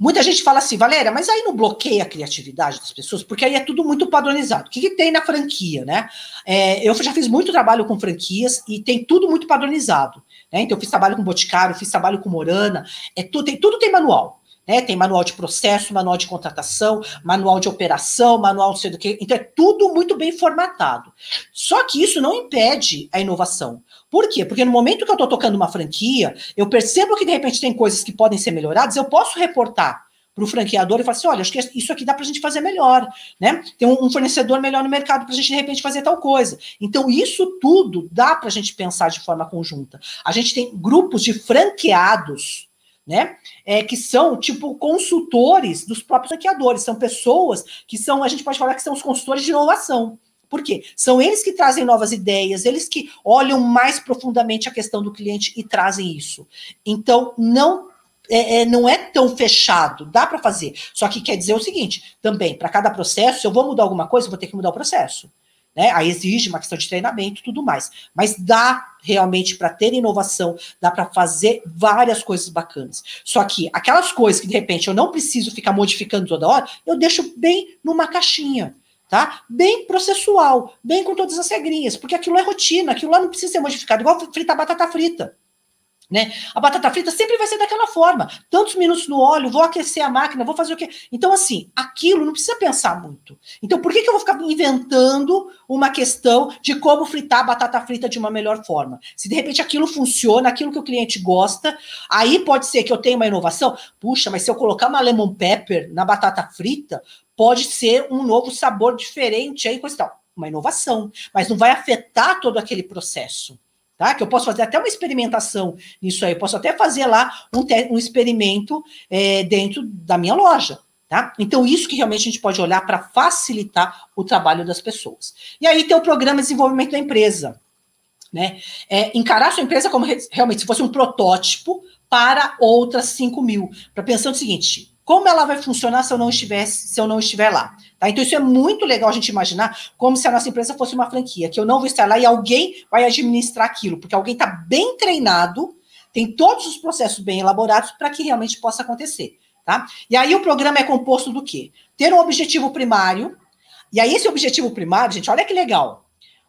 Muita gente fala assim, Valéria, mas aí não bloqueia a criatividade das pessoas, porque aí é tudo muito padronizado. O que, que tem na franquia, né? É, eu já fiz muito trabalho com franquias e tem tudo muito padronizado. Né? Então, eu fiz trabalho com Boticário, fiz trabalho com Morana, é tudo, tem, tudo tem manual. né? Tem manual de processo, manual de contratação, manual de operação, manual de sei do que. Então é tudo muito bem formatado. Só que isso não impede a inovação. Por quê? Porque no momento que eu estou tocando uma franquia, eu percebo que de repente tem coisas que podem ser melhoradas, eu posso reportar para o franqueador e falar assim: olha, acho que isso aqui dá para a gente fazer melhor, né? Tem um, fornecedor melhor no mercado para a gente de repente fazer tal coisa. Então, isso tudo dá para a gente pensar de forma conjunta. A gente tem grupos de franqueados. Né? É, que são tipo consultores dos próprios franqueadores, são pessoas que são, a gente pode falar que são os consultores de inovação. Por quê? São eles que trazem novas ideias, eles que olham mais profundamente a questão do cliente e trazem isso. Então, não é, é, não é tão fechado, dá para fazer. Só que quer dizer o seguinte: também, para cada processo, se eu vou mudar alguma coisa, eu vou ter que mudar o processo. Né? Aí exige uma questão de treinamento e tudo mais. Mas dá realmente para ter inovação, dá para fazer várias coisas bacanas. Só que aquelas coisas que de repente eu não preciso ficar modificando toda hora, eu deixo bem numa caixinha. Tá? Bem processual, bem com todas as regrinhas, porque aquilo é rotina, aquilo lá não precisa ser modificado, igual fritar batata frita. Né? A batata frita sempre vai ser daquela forma. Tantos minutos no óleo, vou aquecer a máquina, vou fazer o quê? Então, assim, aquilo não precisa pensar muito. Então, por que, que eu vou ficar inventando uma questão de como fritar a batata frita de uma melhor forma? Se de repente aquilo funciona, aquilo que o cliente gosta, aí pode ser que eu tenha uma inovação. Puxa, mas se eu colocar uma lemon pepper na batata frita, pode ser um novo sabor diferente aí, coisa tal. Uma inovação, mas não vai afetar todo aquele processo tá? Que eu posso fazer até uma experimentação nisso aí, eu posso até fazer lá um, um experimento é, dentro da minha loja. Tá? Então, isso que realmente a gente pode olhar para facilitar o trabalho das pessoas. E aí tem o programa de desenvolvimento da empresa. Né? É, encarar sua empresa como realmente se fosse um protótipo para outras 5 mil. Para pensar o seguinte: como ela vai funcionar se eu não estiver, se eu não estiver lá? Tá? Então, isso é muito legal a gente imaginar como se a nossa empresa fosse uma franquia, que eu não vou estar lá e alguém vai administrar aquilo, porque alguém está bem treinado, tem todos os processos bem elaborados para que realmente possa acontecer. Tá? E aí o programa é composto do quê? Ter um objetivo primário, e aí esse objetivo primário, gente, olha que legal.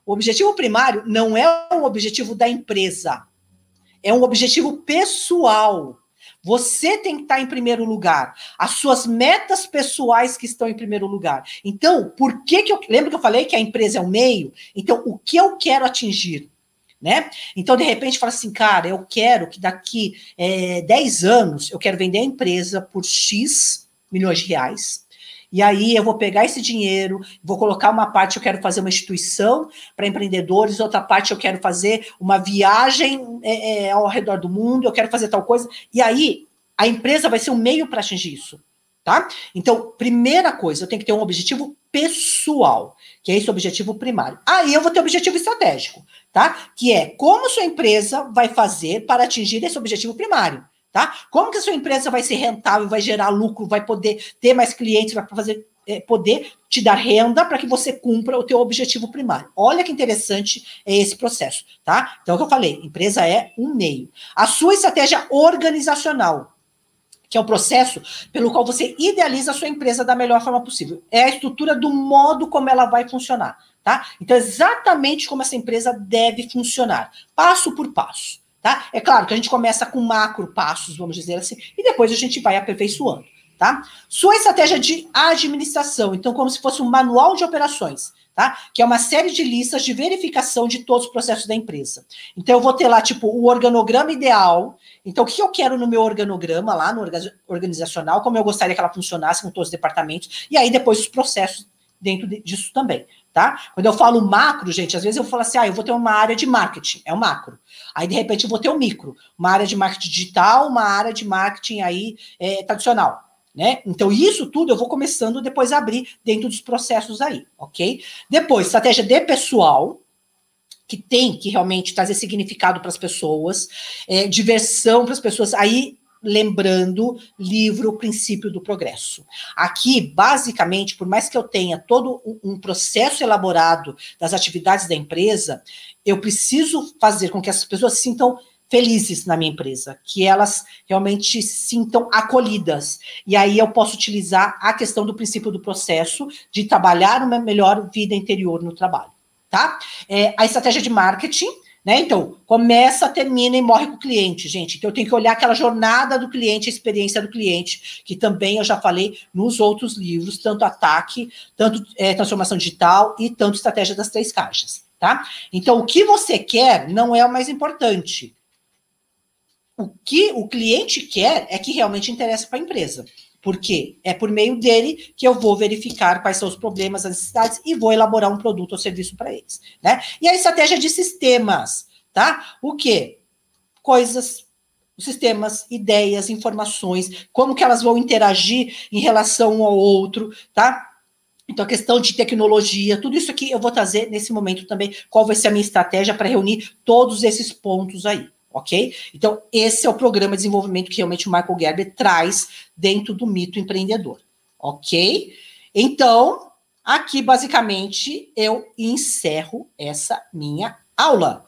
O objetivo primário não é o objetivo da empresa, é um objetivo pessoal. Você tem que estar em primeiro lugar. As suas metas pessoais que estão em primeiro lugar. Então, por que que eu. Lembra que eu falei que a empresa é o meio? Então, o que eu quero atingir? Né? Então, de repente, fala assim, cara, eu quero que daqui é, 10 anos eu quero vender a empresa por X milhões de reais. E aí eu vou pegar esse dinheiro, vou colocar uma parte, eu quero fazer uma instituição para empreendedores, outra parte eu quero fazer uma viagem é, é, ao redor do mundo, eu quero fazer tal coisa. E aí a empresa vai ser um meio para atingir isso. Tá? Então, primeira coisa, eu tenho que ter um objetivo pessoal, que é esse objetivo primário. Aí eu vou ter um objetivo estratégico, tá? Que é como sua empresa vai fazer para atingir esse objetivo primário. Tá? Como que a sua empresa vai ser rentável, vai gerar lucro, vai poder ter mais clientes, vai fazer, é, poder te dar renda para que você cumpra o teu objetivo primário. Olha que interessante é esse processo, tá? Então, é o que eu falei, empresa é um meio. A sua estratégia organizacional, que é o processo pelo qual você idealiza a sua empresa da melhor forma possível. É a estrutura do modo como ela vai funcionar, tá? Então, exatamente como essa empresa deve funcionar, passo por passo. Tá? É claro que a gente começa com macro passos, vamos dizer assim, e depois a gente vai aperfeiçoando. Tá? Sua estratégia de administração, então, como se fosse um manual de operações, tá? Que é uma série de listas de verificação de todos os processos da empresa. Então, eu vou ter lá, tipo, o organograma ideal. Então, o que eu quero no meu organograma lá, no organizacional, como eu gostaria que ela funcionasse com todos os departamentos, e aí depois os processos dentro disso também tá? Quando eu falo macro, gente, às vezes eu falo assim, ah, eu vou ter uma área de marketing, é o macro. Aí, de repente, eu vou ter o um micro, uma área de marketing digital, uma área de marketing aí é, tradicional, né? Então, isso tudo eu vou começando depois a abrir dentro dos processos aí, ok? Depois, estratégia de pessoal, que tem que realmente trazer significado para as pessoas, é, diversão para as pessoas. Aí lembrando livro O Princípio do Progresso. Aqui, basicamente, por mais que eu tenha todo um processo elaborado das atividades da empresa, eu preciso fazer com que as pessoas se sintam felizes na minha empresa, que elas realmente se sintam acolhidas. E aí eu posso utilizar a questão do princípio do processo de trabalhar uma melhor vida interior no trabalho, tá? É, a estratégia de marketing Né? Então, começa, termina e morre com o cliente, gente. Então, eu tenho que olhar aquela jornada do cliente, a experiência do cliente, que também eu já falei nos outros livros, tanto ataque, tanto é, transformação digital e tanto estratégia das três caixas, tá? Então, o que você quer não é o mais importante. O que o cliente quer é que realmente interessa para a empresa. Porque é por meio dele que eu vou verificar quais são os problemas, as necessidades e vou elaborar um produto ou serviço para eles, né? E a estratégia de sistemas, tá? O quê? Coisas, sistemas, ideias, informações, como que elas vão interagir em relação um ao outro, tá? Então, a questão de tecnologia, tudo isso aqui eu vou trazer nesse momento também, qual vai ser a minha estratégia para reunir todos esses pontos aí ok? Então, esse é o programa de desenvolvimento que realmente o Michael Gerber traz dentro do mito empreendedor, ok? Então, aqui basicamente eu encerro essa minha aula.